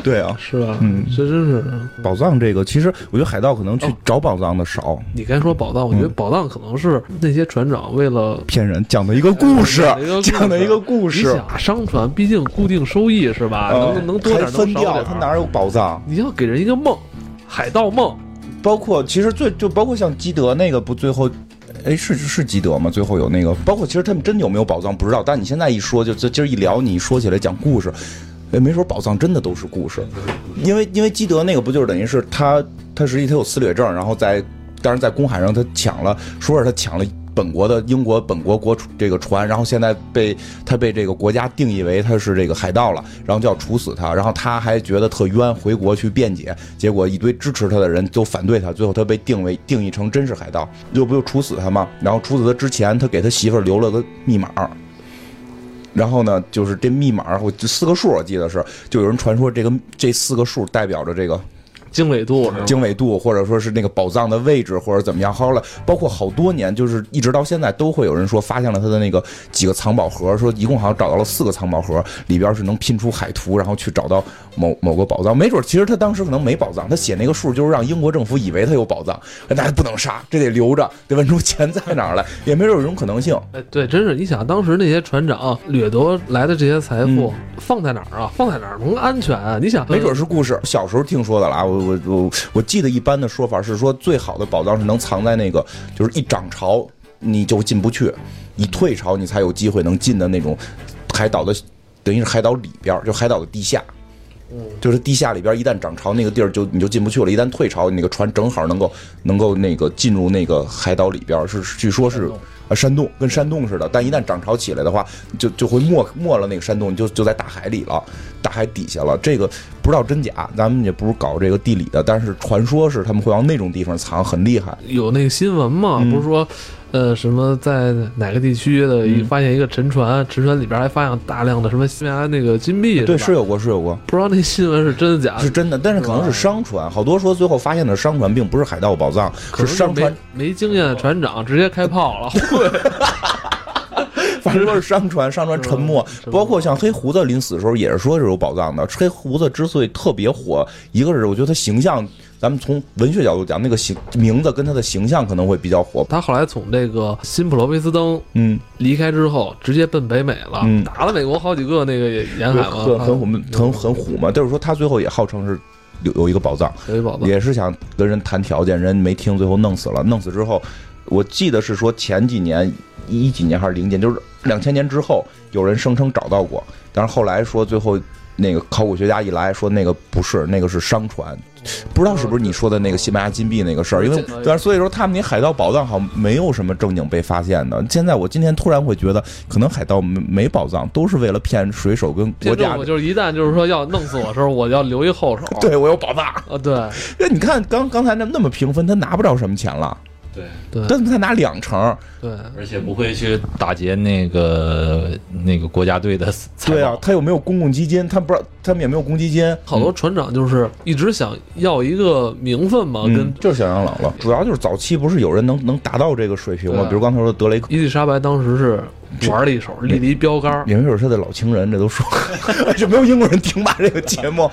对啊，是吧？嗯这真是。宝藏这个，其实我觉得海盗可能去哦找宝藏的少，你刚才说宝藏，我觉得嗯宝藏可能是那些船长为了骗人讲的一个故事 讲的一个，故事你事，想商船，毕竟固定收益是吧？呃能能多点分掉，点他哪有宝藏？你要给人一个梦，海盗梦。包括其实最就包括像基德那个不最后，哎是是基德吗？最后有那个，包括其实他们真有没有宝藏不知道，但你现在一说，就就今儿一聊，你一说起来讲故事，哎没准宝藏真的都是故事，因为因为基德那个不就是等于是他他实际他有撕掠症，然后在当然在公海上他抢了，说是他抢了。本国的英国本国国这个船，然后现在被他被这个国家定义为他是这个海盗了，然后就要处死他，然后他还觉得特冤，回国去辩解，结果一堆支持他的人都反对他，最后他被定为定义成真是海盗，又不就处死他吗？然后处死他之前，他给他媳妇儿留了个密码。然后呢，就是这密码，我就四个数，我记得是，就有人传说这个这四个数代表着这个经纬度？经纬度，或者说是那个宝藏的位置，或者怎么样。后来包括好多年，就是一直到现在，都会有人说发现了他的那个几个藏宝盒，说一共好像找到了四个藏宝盒，里边是能拼出海图，然后去找到某某个宝藏。没准其实他当时可能没宝藏，他写那个数就是让英国政府以为他有宝藏，那还不能杀，这得留着，得问出钱在哪儿来，也没准有这种可能性。哎，对，真是你想，当时那些船长掠夺来的这些财富、放在哪儿啊？放在哪儿能安全啊？你想，没准是故事，小时候听说的啦。我我我我记得一般的说法是说，最好的宝藏是能藏在那个，就是一涨潮你就进不去，一退潮你才有机会能进的那种海岛的，等于是海岛里边儿，就海岛的地下。就是地下里边一旦涨潮，那个地儿就你就进不去了。一旦退潮，你那个船正好能够能够那个进入那个海岛里边，是据说是啊山洞跟山洞似的。但一旦涨潮起来的话，就就会没没了那个山洞，你就就在大海里了，大海底下了。这个不知道真假，咱们也不是搞这个地理的，但是传说是他们会往那种地方藏，很厉害。有那个新闻嘛，嗯不是说，呃，什么在哪个地区的一嗯发现一个沉船，沉船里边还发现大量的什么西班牙那个金币，对，是有过，是有过。不知道那新闻是真的假的，是真的，但是可能是商船，好多说最后发现的商船并不是海盗宝藏，可是商船，没经验的船长直接开炮了 反正说是商船，商船沉没。包括像黑胡子临死的时候也是说是有宝藏的。黑胡子之所以特别火，一个是我觉得他形象，咱们从文学角度讲，那个形名字跟他的形象可能会比较火。他后来从这个新普罗维斯登嗯，离开之后，直接奔北美了，嗯打了美国好几个那个沿海嘛，很很很很虎嘛。就是说他最后也号称是有有一个宝藏，有一宝藏，也是想跟人谈条件，人没听，最后弄死了。弄死之后，我记得是说前几年一几年还是零几年，就是两千年之后，有人声称找到过，但是后来说最后那个考古学家一来说那个不是，那个是商船。不知道是不是你说的那个西班牙金币那个事儿，因为嗯但是所以说他们那海盗宝藏好像没有什么正经被发现的。现在我今天突然会觉得，可能海盗没没宝藏，都是为了骗水手跟国家。就是一旦就是说要弄死我的时候，我要留一后手。对我有宝藏，啊，对那你看刚刚才那那么平分，他拿不着什么钱了，对，对但是他拿两成。对，而且不会去打劫那个那个国家队的对啊，他有没有公共基金？他不知道，他们也没有公积金。好多船长就是一直想要一个名分嘛，嗯跟就是想养老了，主要就是早期不是有人能能达到这个水平吗？啊比如刚才说的德雷克，伊丽莎白当时是玩了一手，立了一标杆儿。也没准是他的老情人，这都说，就没有英国人听吧这个节目，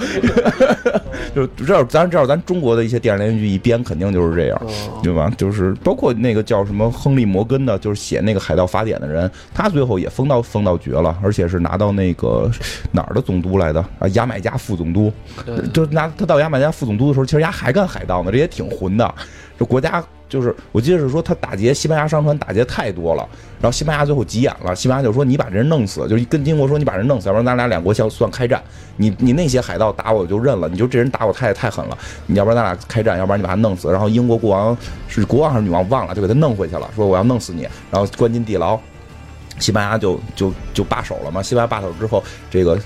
就这样，咱知道咱中国的一些电视连续剧一编肯定就是这样。哦对吧？就是包括那个叫什么亨利·摩根的，就是写那个《海盗法典》的人，他最后也封到封到爵了，而且是拿到那个 哪儿的总督来的啊，牙买加副总督。就拿他到牙买加副总督的时候，其实牙还干海盗呢，这也挺混的。这国家就是我记得是说他打劫西班牙商船打劫太多了，然后西班牙最后急眼了，西班牙就说你把这人弄死，就跟英国说你把人弄死，要不然咱俩两国相算开战。你你那些海盗打我就认了，你就这人打我太太狠了，你要不然咱俩开战，要不然你把他弄死。然后英国国王是国王还是女王忘了，就给他弄回去了，说我要弄死你，然后关进地牢。西班牙就就就罢手了嘛。西班牙罢手之后，这个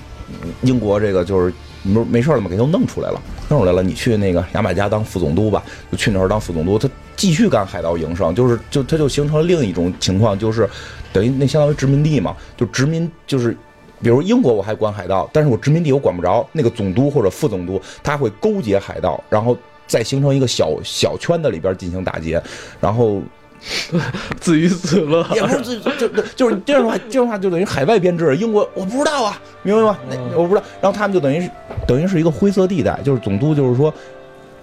英国这个就是没没事了嘛，给他弄出来了，弄出来了。你去那个牙买加当副总督吧，就去那儿当副总督，他继续干海盗营生，就是就他就形成了另一种情况，就是等于那相当于殖民地嘛，就殖民就是。比如英国我还管海盗，但是我殖民地我管不着，那个总督或者副总督他会勾结海盗，然后再形成一个小小圈子里边进行打劫，然后 自娱自乐。也不是自就就就是这样的话，这样的话就等于海外编制。英国我不知道啊，明白吗？那我不知道。然后他们就等于是等于是一个灰色地带，就是总督就是说，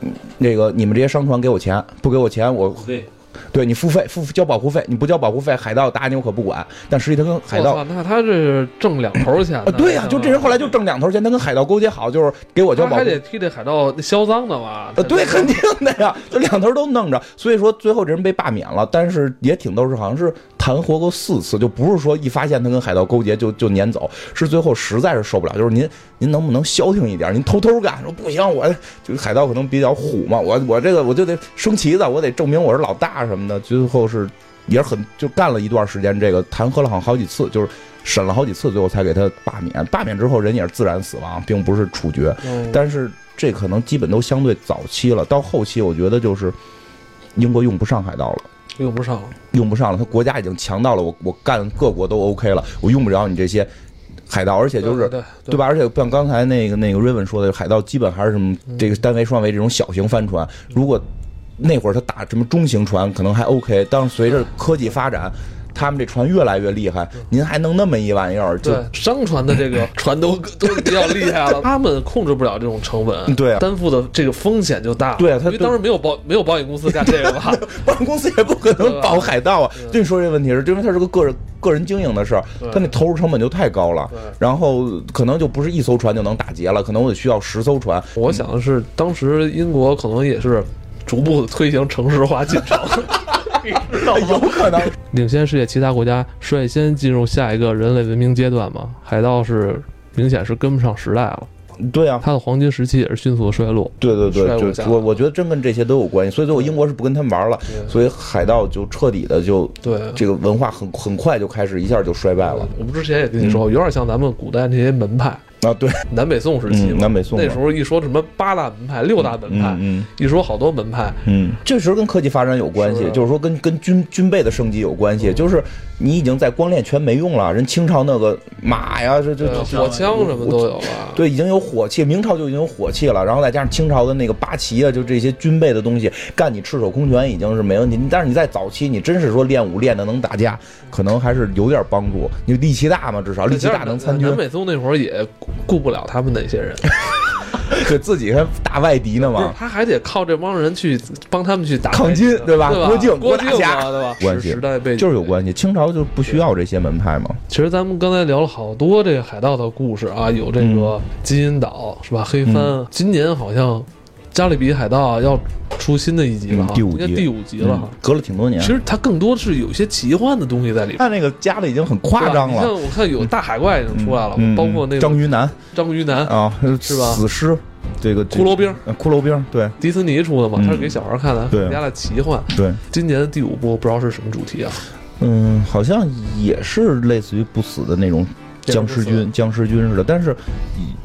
嗯那个你们这些商船给我钱，不给我钱我对，对你付费付交保护费，你不交保护费，海盗打你我可不管。但实际他跟海盗那他这是挣两头钱啊，对呀、就这人后来就挣两头钱，他跟海盗勾结好，就是给我交保护他还得替这海盗销赃的嘛。呃，对，肯定的呀，就两头都弄着，所以说最后这人被罢免了，但是也挺逗，是好像是弹劾过四次，就不是说一发现他跟海盗勾结就就撵走，是最后实在是受不了，就是您您能不能消停一点？您偷偷干，说不行，我就是海盗可能比较虎嘛，我我这个我就得升旗子，我得证明我是老大什么的，最后是也是很就干了一段时间，这个弹劾了好像好几次，就是审了好几次，最后才给他罢免。罢免之后人也是自然死亡，并不是处决。嗯但是这可能基本都相对早期了，到后期我觉得就是英国用不上海盗了。用不上了。用不上了，他国家已经强到了我我干各国都 OK 了，我用不着你这些海盗，而且就是对对吧？而且像刚才那个那个 Raven 说的，海盗基本还是什么这个单桅、双桅这种小型帆船，如果那会儿他打什么中型船可能还 OK，但是随着科技发展。他们这船越来越厉害，您还弄那么一玩意儿，就对，商船的这个 船都都比较厉害了，他们控制不了这种成本，对啊担负的这个风险就大了。对啊他因为当时没有保没有保险公司干这个吧？保险公司也不可能保海盗啊。就你说这问题是，因为它是个个人个人经营的事儿，对它那投入成本就太高了，然后可能就不是一艘船就能打劫了，可能我得需要十艘船。我想的是，当时英国可能也是逐步的推行城市化进程，你知道有吗？可能，领先世界其他国家率先进入下一个人类文明阶段嘛，海盗是明显是跟不上时代了。对啊，它的黄金时期也是迅速的衰落。对对对，我我觉得真跟这些都有关系，所以最后英国是不跟他们玩了，所以海盗就彻底的就对，这个文化很很快就开始一下就衰败了我们之前也跟你说，有点像咱们古代那些门派，啊，对，南北宋时期。南北宋那时候一说什么八大门派、六大门派，嗯一说好多门派，嗯，这时候跟科技发展有关系，是就是说跟跟军军备的升级有关系，就是你已经在光练拳没用了，人清朝那个马呀，这这这火枪什么都有了。对，已经有火器，明朝就已经有火器了，然后再加上清朝的那个八旗啊，就这些军备的东西，干你赤手空拳已经是没问题。但是你在早期，你真是说练武练的能打架，可能还是有点帮助。你力气大嘛，至少力气大能参军南，北宗那会儿也顾不了他们那些人，对自己还打外敌呢嘛。他还得靠这帮人去帮他们去打抗金对吧郭靖郭大侠啊，对吧？关系时时代背景就是有关系，清朝就不需要这些门派嘛。其实咱们刚才聊了好多这个海盗的故事啊，有这个金银岛是吧？黑帆，嗯今年好像加勒比海盗要出新的一集了哈，嗯第五集。应该第五集了哈。嗯。隔了挺多年。其。实它更多是有一些奇幻的东西在里面。看那个加的已经很夸张了，我看有大海怪已经出来了，包括那个章鱼男。章鱼男、啊，是吧？死尸，这个骷髅兵，呃骷髅兵，对。迪斯尼出的嘛，嗯。它是给小孩看的，对。更加的奇幻。对，今年的第五部不知道是什么主题啊？嗯，好像也是类似于不死的那种僵尸军，僵尸军似的，但是以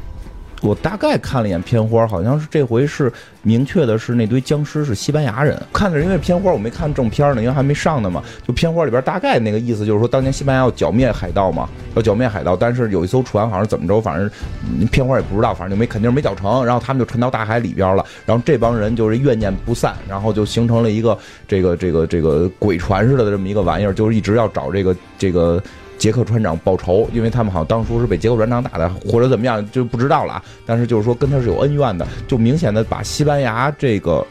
我大概看了一眼片花，好像是这回是明确的是那堆僵尸是西班牙人。看的是因为片花我没看正片呢，因为还没上呢嘛。就片花里边大概那个意思就是说，当年西班牙要剿灭海盗嘛，要剿灭海盗，但是有一艘船好像怎么着，反正片花也不知道，反正就没肯定是没剿成，然后他们就沉到大海里边了。然后这帮人就是怨念不散，然后就形成了一个这个这个这个鬼船似的这么一个玩意儿，就是一直要找这个这个。杰克船长报仇，因为他们好像当初是被杰克船长打的，或者怎么样就不知道了。但是就是说跟他是有恩怨的，就明显的把西班牙这个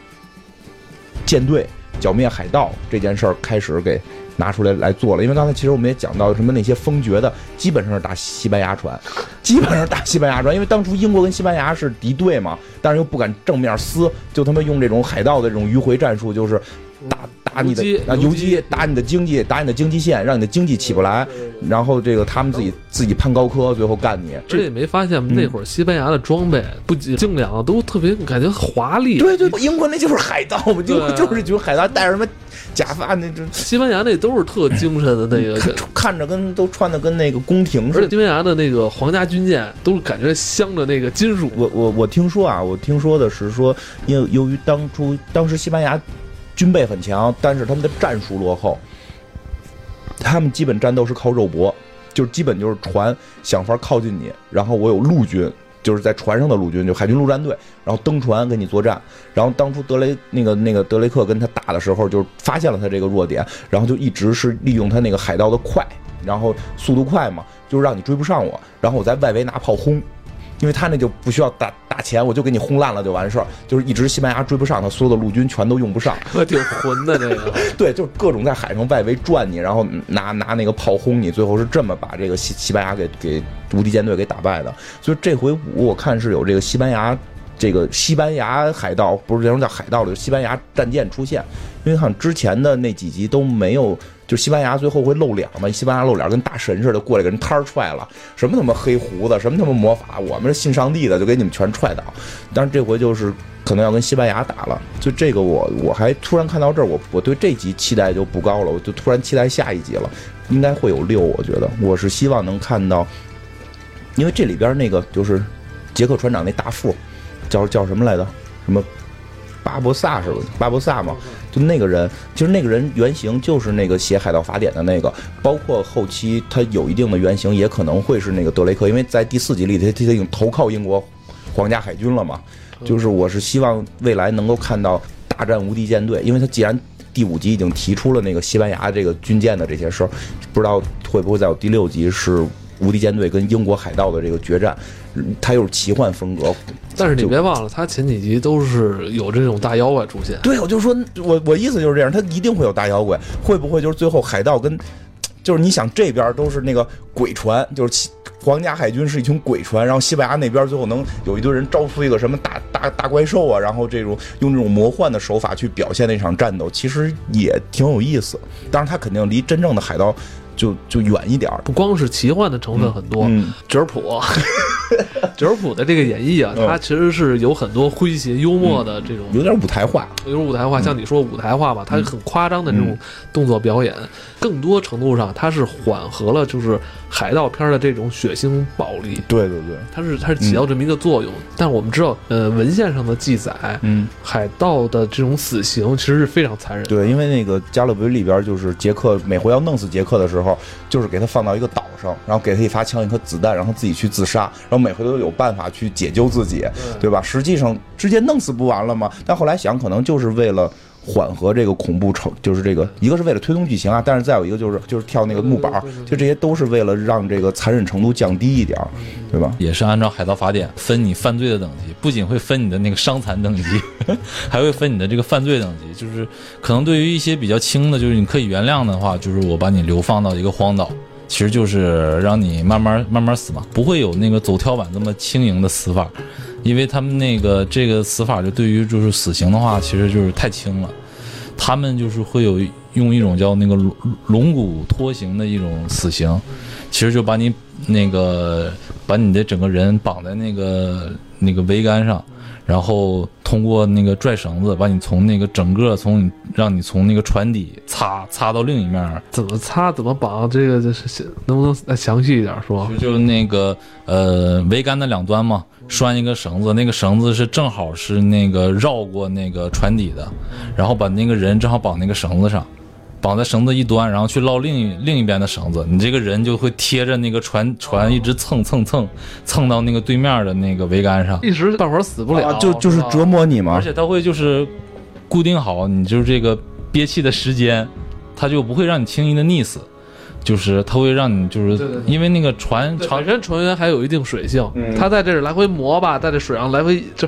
舰队剿灭海盗这件事儿开始给拿出来来做了。因为刚才其实我们也讲到什么那些封爵的，基本上是打西班牙船，基本上打西班牙船，因为当初英国跟西班牙是敌对嘛，但是又不敢正面撕，就他们用这种海盗的这种迂回战术，就是打打你的游击啊游游击击，打你的经济，打你的经济线，让你的经济起不来。然后这个他们自己自己攀高科，最后干你。这也没发现吗？那会儿西班牙的装备不仅精良，都特别感觉华丽。对对，英国那就是海盗嘛，英国就是一群海盗，戴着什么假发，那种西班牙那都是特精神的那个，看看着跟都穿的跟那个宫廷似的。西班牙的那个皇家军舰都是感觉镶着那个金属。我我我听说啊，我听说的是说，因为由于当初当时西班牙军备很强，但是他们的战术落后，他们基本战斗是靠肉搏，就是基本就是船想法靠近你，然后我有陆军。就是在船上的陆军，就海军陆战队，然后登船跟你作战。然后当初德雷那个那个德雷克跟他打的时候，就发现了他这个弱点，然后就一直是利用他那个海盗的快，然后速度快嘛，就是让你追不上我，然后我在外围拿炮轰。因为他那就不需要打打钱，我就给你轰烂了就完事儿，就是一直西班牙追不上他，所有的陆军全都用不上。可挺混的这个，对，就是各种在海上外围转你，然后拿拿那个炮轰你，最后是这么把这个西西班牙给给无敌舰队给打败的。所以这回五我看是有这个西班牙这个西班牙海盗，不是这种叫海盗了，就西班牙战舰出现。因为好像之前的那几集都没有，就西班牙最后会露脸嘛，西班牙露脸跟大神似的过来给人摊儿踹了，什么他妈黑胡子，什么他妈魔法，我们是信上帝的，就给你们全踹倒。但是这回就是可能要跟西班牙打了，就这个我我还突然看到这儿，我我对这集期待就不高了，我就突然期待下一集了，应该会有六，我觉得我是希望能看到，因为这里边那个就是杰克船长那大副叫叫什么来着？什么巴博萨是吧？巴博萨嘛，就那个人，其实那个人原型就是那个写《海盗法典》的那个，包括后期他有一定的原型，也可能会是那个德雷克，因为在第四集里他他已经投靠英国皇家海军了嘛。就是我是希望未来能够看到大战无敌舰队，因为他既然第五集已经提出了那个西班牙这个军舰的这些事儿，不知道会不会在有第六集是无敌舰队跟英国海盗的这个决战，嗯它又是奇幻风格，但是你别忘了，它前几集都是有这种大妖怪出现。对，我就说，我我意思就是这样，它一定会有大妖怪，会不会就是最后海盗跟，就是你想这边都是那个鬼船，就是皇家海军是一群鬼船，然后西班牙那边最后能有一堆人招出一个什么大大大怪兽啊，然后这种用这种魔幻的手法去表现那场战斗，其实也挺有意思。当然，他肯定离真正的海盗就就远一点儿。不光是奇幻的成分很多，嗯，角儿谱，角儿谱的这个演绎啊，嗯它其实是有很多诙谐幽默的这种，有点舞台化。有点舞台化，像你说舞台化吧，它很夸张的这种动作表演，更多程度上它是缓和了就是海盗片的这种血腥暴力，对对对，它是它是起到这么一个作用。但是我们知道，呃，文献上的记载，嗯，海盗的这种死刑其实是非常残忍的。对，因为那个加勒比里边就是杰克每回要弄死杰克的时候，就是给他放到一个岛上，然后给他一发枪一颗子弹，然后自己去自杀，然后每回都有办法去解救自己，对吧？实际上直接弄死不完了吗？但后来想，可能就是为了。缓和这个恐怖程，就是这个，一个是为了推动剧情啊，但是再有一个就是就是跳那个木板儿，就这些都是为了让这个残忍程度降低一点儿，对吧？也是按照海盗法典分你犯罪的等级，不仅会分你的那个伤残等级，还会分你的这个犯罪等级。就是可能对于一些比较轻的，就是你可以原谅的话，就是我把你流放到一个荒岛，其实就是让你慢慢慢慢死嘛，不会有那个走跳板这么轻盈的死法。因为他们那个这个死法就对于就是死刑的话，其实就是太轻了。他们就是会有用一种叫那个龙龙骨拖刑的一种死刑，其实就把你那个把你的整个人绑在那个那个桅杆上，然后通过那个拽绳子把你从那个整个从你让你从那个船底擦擦到另一面，怎么擦怎么绑，这个就是能不能再详细一点说？就就是那个呃桅杆的两端嘛，拴一个绳子，那个绳子是正好是那个绕过那个船底的，然后把那个人正好绑那个绳子上，绑在绳子一端，然后去捞另一另一边的绳子，你这个人就会贴着那个船船一直蹭蹭蹭蹭到那个对面的那个桅杆上，一时半会儿死不了，啊，就就是折磨你嘛。而。且它会就是固定好你就是这个憋气的时间，它就不会让你轻易的溺死。就是它会让你，就是因为那个船本身船员还有一定水性，嗯。他在这儿来回磨吧，在这水上来回就，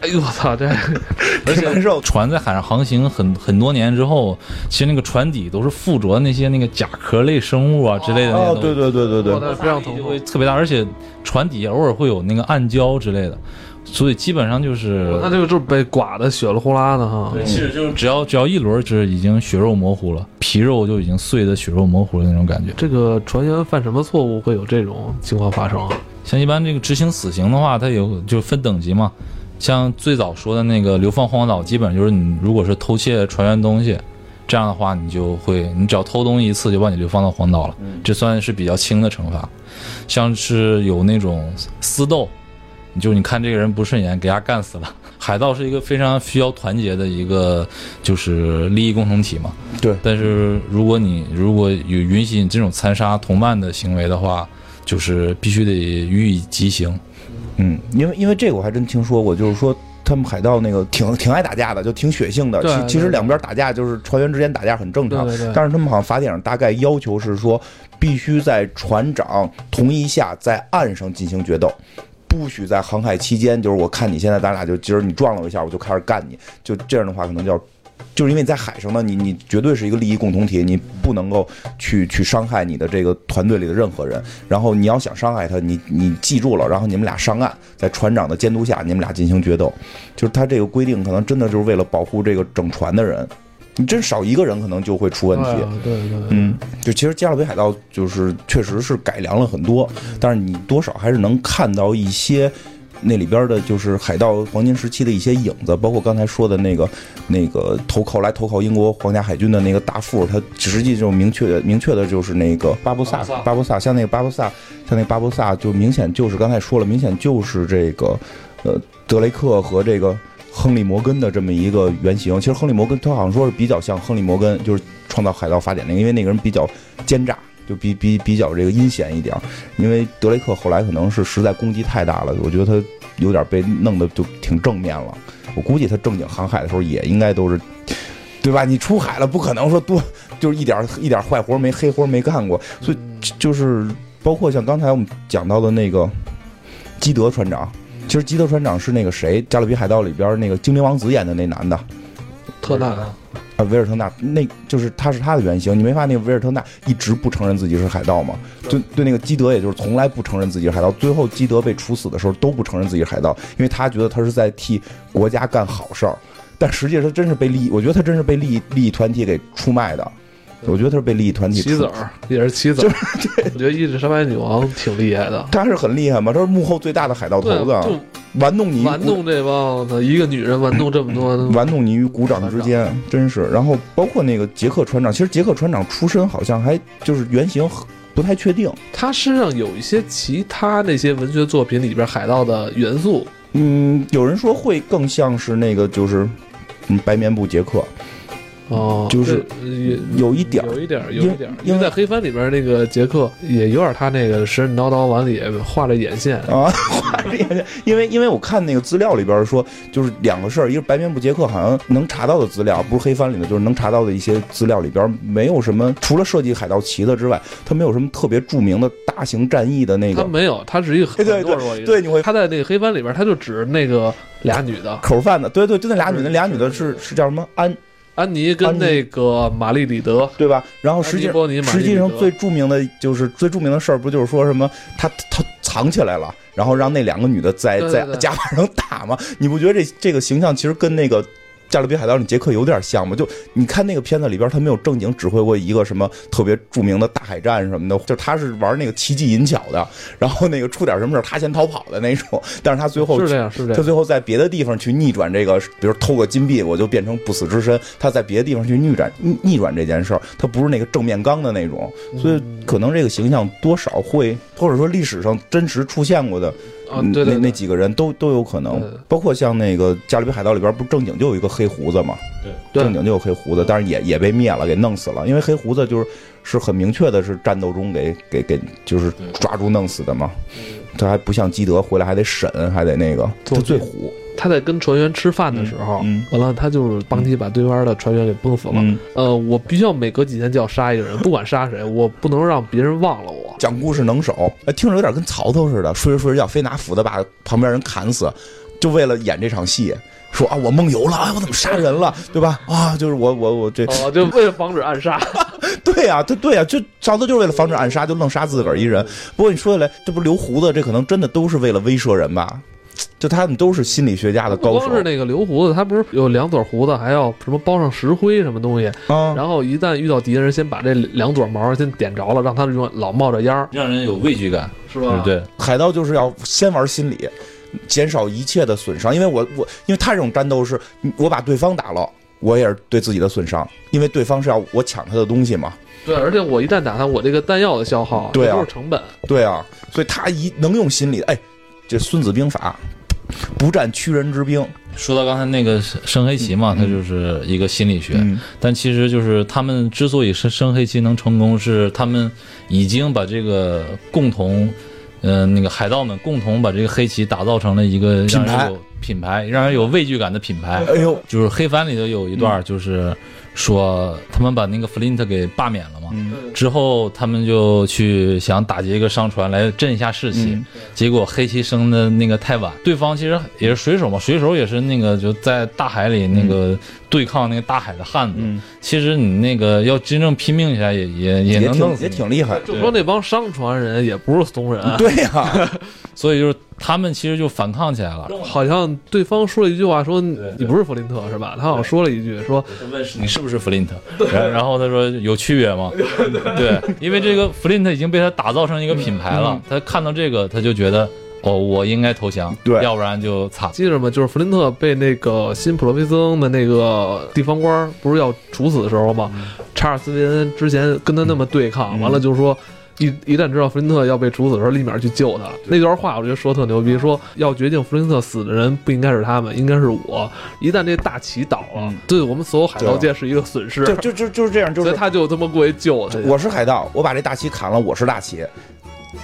哎呦我操，这 而且挺难受船在海上航行很很多年之后，其实那个船底都是附着那些那个甲壳类生物啊之类的那些哦，东西，对对对对对，那非常疼会。特别大，而且船底下偶尔会有那个暗礁之类的，所以基本上就是那这个就是被刮的血了呼啦的哈。对，其实就是只要只要一轮，就是已经血肉模糊了，皮肉就已经碎的血肉模糊的那种感觉。这个船员犯什么错误会有这种情况发生啊？像一般这个执行死刑的话，它有就分等级嘛。像最早说的那个流放荒岛，基本就是你如果是偷窃船员东西，这样的话你就会，你只要偷东西一次就把你流放到荒岛了，这算是比较轻的惩罚。像是有那种私斗，你就你看这个人不顺眼，给他干死了。海盗是一个非常需要团结的一个就是利益共同体嘛。对但是如果你如果有允许你这种残杀同伴的行为的话，就是必须得予以极刑。嗯，因为因为这个我还真听说过，就是说他们海盗那个挺挺爱打架的，就挺血性的。对其其实两边打架就是船员之间打架很正常，对对对但是他们好像法典上大概要求是说，必须在船长同意下在岸上进行决斗。不许在航海期间，就是我看你现在咱俩就今儿你撞了我一下，我就开始干你，就这样的话可能叫，就是因为你在海上呢，你你绝对是一个利益共同体，你不能够去去伤害你的这个团队里的任何人。然后你要想伤害他，你你记住了，然后你们俩上岸，在船长的监督下，你们俩进行决斗。就是他这个规定，可能真的就是为了保护这个整船的人。你真少一个人，可能就会出问题。对对对，嗯，就其实《加勒比海盗》就是确实是改良了很多，但是你多少还是能看到一些那里边的，就是海盗黄金时期的一些影子，包括刚才说的那个那个投靠来投靠英国皇家海军的那个大副，他实际就明确明确的就是那个巴布萨巴布萨像那个巴布萨，像那个巴布萨就明显就是刚才说了，明显就是这个呃德雷克和这个。亨利·摩根的这么一个原型，其实亨利·摩根他好像说是比较像亨利·摩根，就是创造海盗法典那个，因为那个人比较奸诈，就比比比较这个阴险一点儿。因为德雷克后来可能是实在攻击太大了，我觉得他有点被弄得就挺正面了。我估计他正经航海的时候也应该都是，对吧？你出海了，不可能说多就是一点一点坏活没黑活没干过，所以就是包括像刚才我们讲到的那个基德船长。其实基德船长是那个谁，《加勒比海盗》里边那个精灵王子演的那男的，特大啊，维尔特纳，那就是他是他的原型。你没发现那个维尔特纳一直不承认自己是海盗吗？就对，那个基德也就是从来不承认自己是海盗。最后基德被处死的时候都不承认自己是海盗，因为他觉得他是在替国家干好事儿。但实际上他真是被利益，我觉得他真是被利益利益团体给出卖的。我觉得他是被利益团体出棋子儿也是棋子儿，我觉得伊丽莎白女王挺厉害的，他是很厉害嘛，他是幕后最大的海盗头，子，啊就玩弄你玩弄这帮的一个女人玩弄这么多，玩弄你于股掌之间，真是。然后包括那个杰克船长，其实杰克船长出身好像还就是原型不太确定。他身上有一些其他那些文学作品里边海盗的元素，嗯，有人说会更像是那个就是，嗯，白棉布杰克，哦，就是这也有一点儿有一点儿，有一点儿，因为在黑帆里边那个杰克也有点他那个神神叨叨往里画了眼线，啊，画了眼线，因为因为我看那个资料里边说，就是两个事儿，一个白棉布杰克好像能查到的资料，不是黑帆里的，就是能查到的一些资料里边没有什么，除了设计海盗旗的之外，他没有什么特别著名的大型战役的那个他没有，他是一个 很对对懦弱一个人。对，你会他在那个黑帆里边，他就指那个俩女的，口贩子，对对，就那俩女的，俩女的是是叫什么？安安妮跟那个玛丽里德，对吧？然后实际实际上最著名的就是最著名的事儿，不就是说什么他他藏起来了，然后让那两个女的在在甲板上打吗？你不觉得这这个形象其实跟那个？加勒比海盗里杰克有点像吗？就你看那个片子里边，他没有正经指挥过一个什么特别著名的大海战什么的，就他是玩那个奇技淫巧的，然后那个出点什么事他先逃跑的那种，但是他最后是这样，是这样。他最后在别的地方去逆转这个，比如偷个金币，我就变成不死之身。他在别的地方去逆转逆逆转这件事儿，他不是那个正面刚的那种，所以可能这个形象多少会，或者说历史上真实出现过的，啊，嗯对对对，那那几个人都都有可能对，包括像那个《加勒比海盗》里边不是正经就有一个黑胡子嘛，对。正经就有黑胡子，但是也也被灭了，给弄死了，因为黑胡子就是是很明确的是战斗中给给给就是抓住弄死的嘛。他还不像基德回来还得审，还得那个，他最虎。他在跟船员吃饭的时候，嗯完了他就是邦基把对方的船员给崩死了。嗯，呃，我必须要每隔几天就要杀一个人，不管杀谁，我不能让别人忘了我。讲故事能手，哎，听着有点跟曹操似的，睡着睡着觉非拿斧子把旁边人砍死，就为了演这场戏。说啊，我梦游了，哎，我怎么杀人了，对吧？啊，就是我我我这，哦，就为了防止暗杀。对呀、他对呀、就曹操就是为了防止暗杀，就愣杀自个儿一人。不过你说起来，这不留胡子，这可能真的都是为了威慑人吧？就他们都是心理学家的高手光是那个留胡子，他不是有两撮胡子，还要什么包上石灰什么东西，啊。然后一旦遇到敌人，先把这两撮毛先点着了，让他永远老冒着烟儿，让人有畏惧感，是吧？对，海盗就是要先玩心理，减少一切的损伤。因为我我因为他这种战斗是，我把对方打了，我也是对自己的损伤，因为对方是要我抢他的东西嘛。对，而且我一旦打他，我这个弹药的消耗，对啊这都是成本。对啊，所以他一能用心理，哎，这《孙子兵法》，不战屈人之兵。说到刚才那个升黑棋嘛，它就是一个心理学，嗯但其实就是他们之所以升升黑棋能成功，是他们已经把这个共同，呃，那个海盗们共同把这个黑棋打造成了一个让品牌人有品牌，让人有畏惧感的品牌。哎呦，就是黑帆里头有一段，就是说他们把那个弗林特给罢免了嘛，嗯。之后他们就去想打劫一个商船来振一下士气，嗯。结果黑棋升的那个太晚，对方其实也是水手嘛，水手也是那个就在大海里那个对抗那个大海的汉子。嗯，其实你那个要真正拼命起来也，也也能弄挺也死你。挺厉害。就说那帮商船人也不是怂人，对呀、所以就是他们其实就反抗起来了。好像对方说了一句话，说你不是弗林特是吧？他好像说了一句，说问你是不是弗林特？然然后他说有区别吗？对，因为这个弗林特已经被他打造成一个品牌了，他看到这个他就觉得哦，我应该投降，对要不然就惨。记着吗？就是弗林特被那个新普罗菲森的那个地方官不是要处死的时候吗？查尔斯维恩之前跟他那么对抗，嗯完了就是说。一一旦知道弗林特要被处死的时候，立马去救他。那段话我觉得说特牛逼，说要决定弗林特死的人不应该是他们，应该是我。一旦这大旗倒了，嗯对我们所有海盗界是一个损失。就就就就是这样，就是所以他就他妈过去救他。我是海盗，我把这大旗砍了，我是大旗。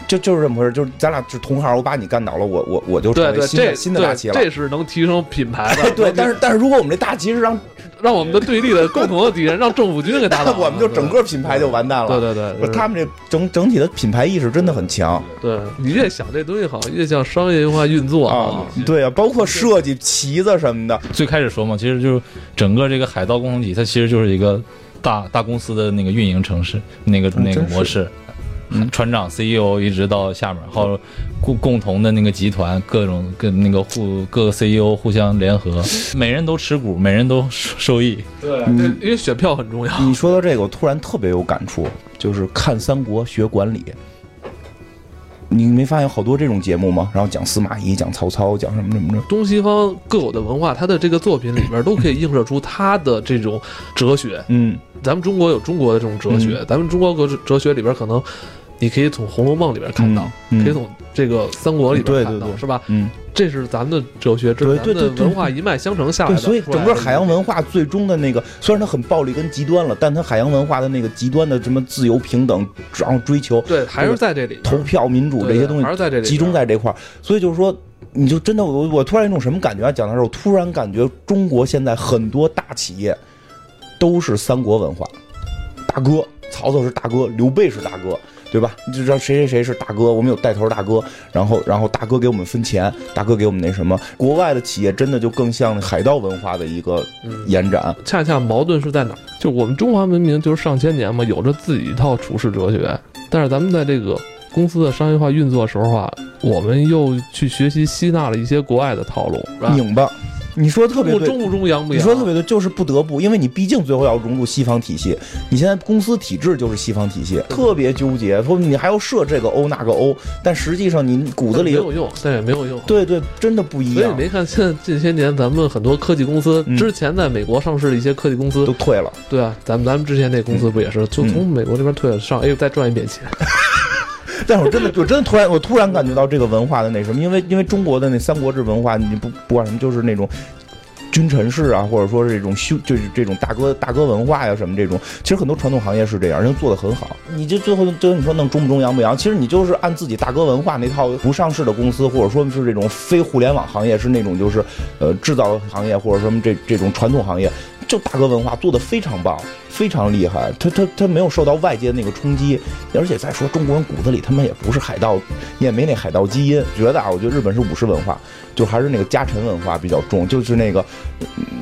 就就是这么回事，就是咱俩是同行，我把你干倒了，我我我就成为新的这新的大旗了。这是能提升品牌的。对，但是但是如果我们这大旗是让，让我们的对立的共同的敌人，让政府军给打倒了，我们就整个品牌就完蛋了。对对对他们这整整体的品牌意识真的很强对你越想这东西好，越像商业化运作啊！对啊，包括设计旗子什么的，最开始说嘛，其实就是整个这个海盗共同体，它其实就是一个大大公司的那个运营城市，那个那个模式。嗯船长、CEO 一直到下面，还有共共同的那个集团，各种跟那个互各个 CEO 互相联合，每人都持股，每人都受受益。对，嗯因为选票很重要。你说到这个，我突然特别有感触，就是看三国学管理。你没发现好多这种节目吗？然后讲司马懿，讲曹操，讲什么什么的。东西方各有的文化，他的这个作品里边都可以映射出他的这种哲学。嗯咱们中国有中国的这种哲学，咱们中国哲哲学里边可能你可以从《红楼梦》里边看到，可以从这个三国里边看到，对对对是吧？嗯，这是咱们的哲学，这是咱们的文化一脉相承下来对，的。所以整个海洋文化最终的那个，虽然它很暴力跟极端了，但它海洋文化的那个极端的什么自由平等，然后追求对还是在这里投票民主这些东西还是在这里集中在这块儿，所以就是说，你就真的我我突然有一种什么感觉啊？讲到这儿，我突然感觉中国现在很多大企业都是三国文化，大哥，曹操是大哥，刘备是大哥。对吧？你就知道谁谁谁是大哥，我们有带头大哥，然后然后大哥给我们分钱，大哥给我们那什么。国外的企业真的就更像海盗文化的一个嗯延展。恰恰矛盾是在哪儿？就我们中华文明就是上千年嘛，有着自己一套处世哲学，但是咱们在这个公司的商业化运作的时候啊，我们又去学习吸纳了一些国外的套路，拧巴，你说的特别对，中中不中，洋不洋？你说得特别对，就是不得不，因为你毕竟最后要融入西方体系，你现在公司体制就是西方体系，特别纠结。说你还要设这个欧那个欧，但实际上你骨子里没，有用，但也没有用。对对，真的不一样，所以你没看现在近些年咱们很多科技公司，嗯之前在美国上市的一些科技公司都，退了。对啊，咱们咱们之前那公司不也是，就从美国这边退了上，哎，再赚一笔钱。但是我真的，我真的突然，我突然感觉到这个文化的那什么，因为因为中国的那三国志文化，你不不管什么，就是那种。君臣式啊，或者说是这种修，就是这种大哥大哥文化呀，什么这种，其实很多传统行业是这样，人家做的很好。你这最后就你说弄中不中洋不洋，其实你就是按自己大哥文化那套不上市的公司，或者说是这种非互联网行业，是那种就是呃制造行业或者什么这这种传统行业，就大哥文化做的非常棒，非常厉害。他他他没有受到外界那个冲击，而且再说中国人骨子里他妈也不是海盗，也没那海盗基因。觉得啊，我觉得日本是武士文化，就还是那个家臣文化比较重，就是那个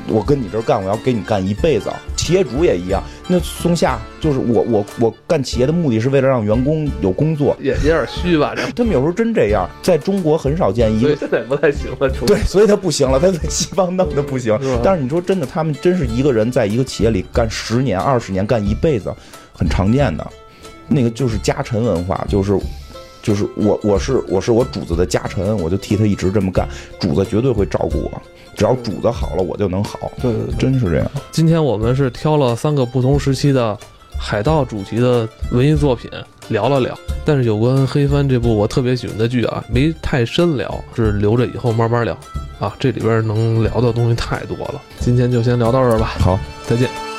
我跟你这儿干，我要给你干一辈子。企业主也一样，那松下就是我我我干企业的目的是为了让员工有工作。也有点虚吧，这他们有时候真这样，在中国很少见一个现在不太行了。对，所以他不行了，他在西方弄的不行。但是你说真的，他们真是一个人在一个企业里干十年、二十年，干一辈子，很常见的。那个就是家臣文化，就是就是我我是我是我主子的家臣，我就替他一直这么干，主子绝对会照顾我，只要主子好了，我就能好。对对对，真是这样。今天我们是挑了三个不同时期的海盗主题的文艺作品聊了聊，但是有关《黑帆》这部我特别喜欢的剧啊，没太深聊，是留着以后慢慢聊啊。这里边能聊的东西太多了，今天就先聊到这儿吧，好，再见。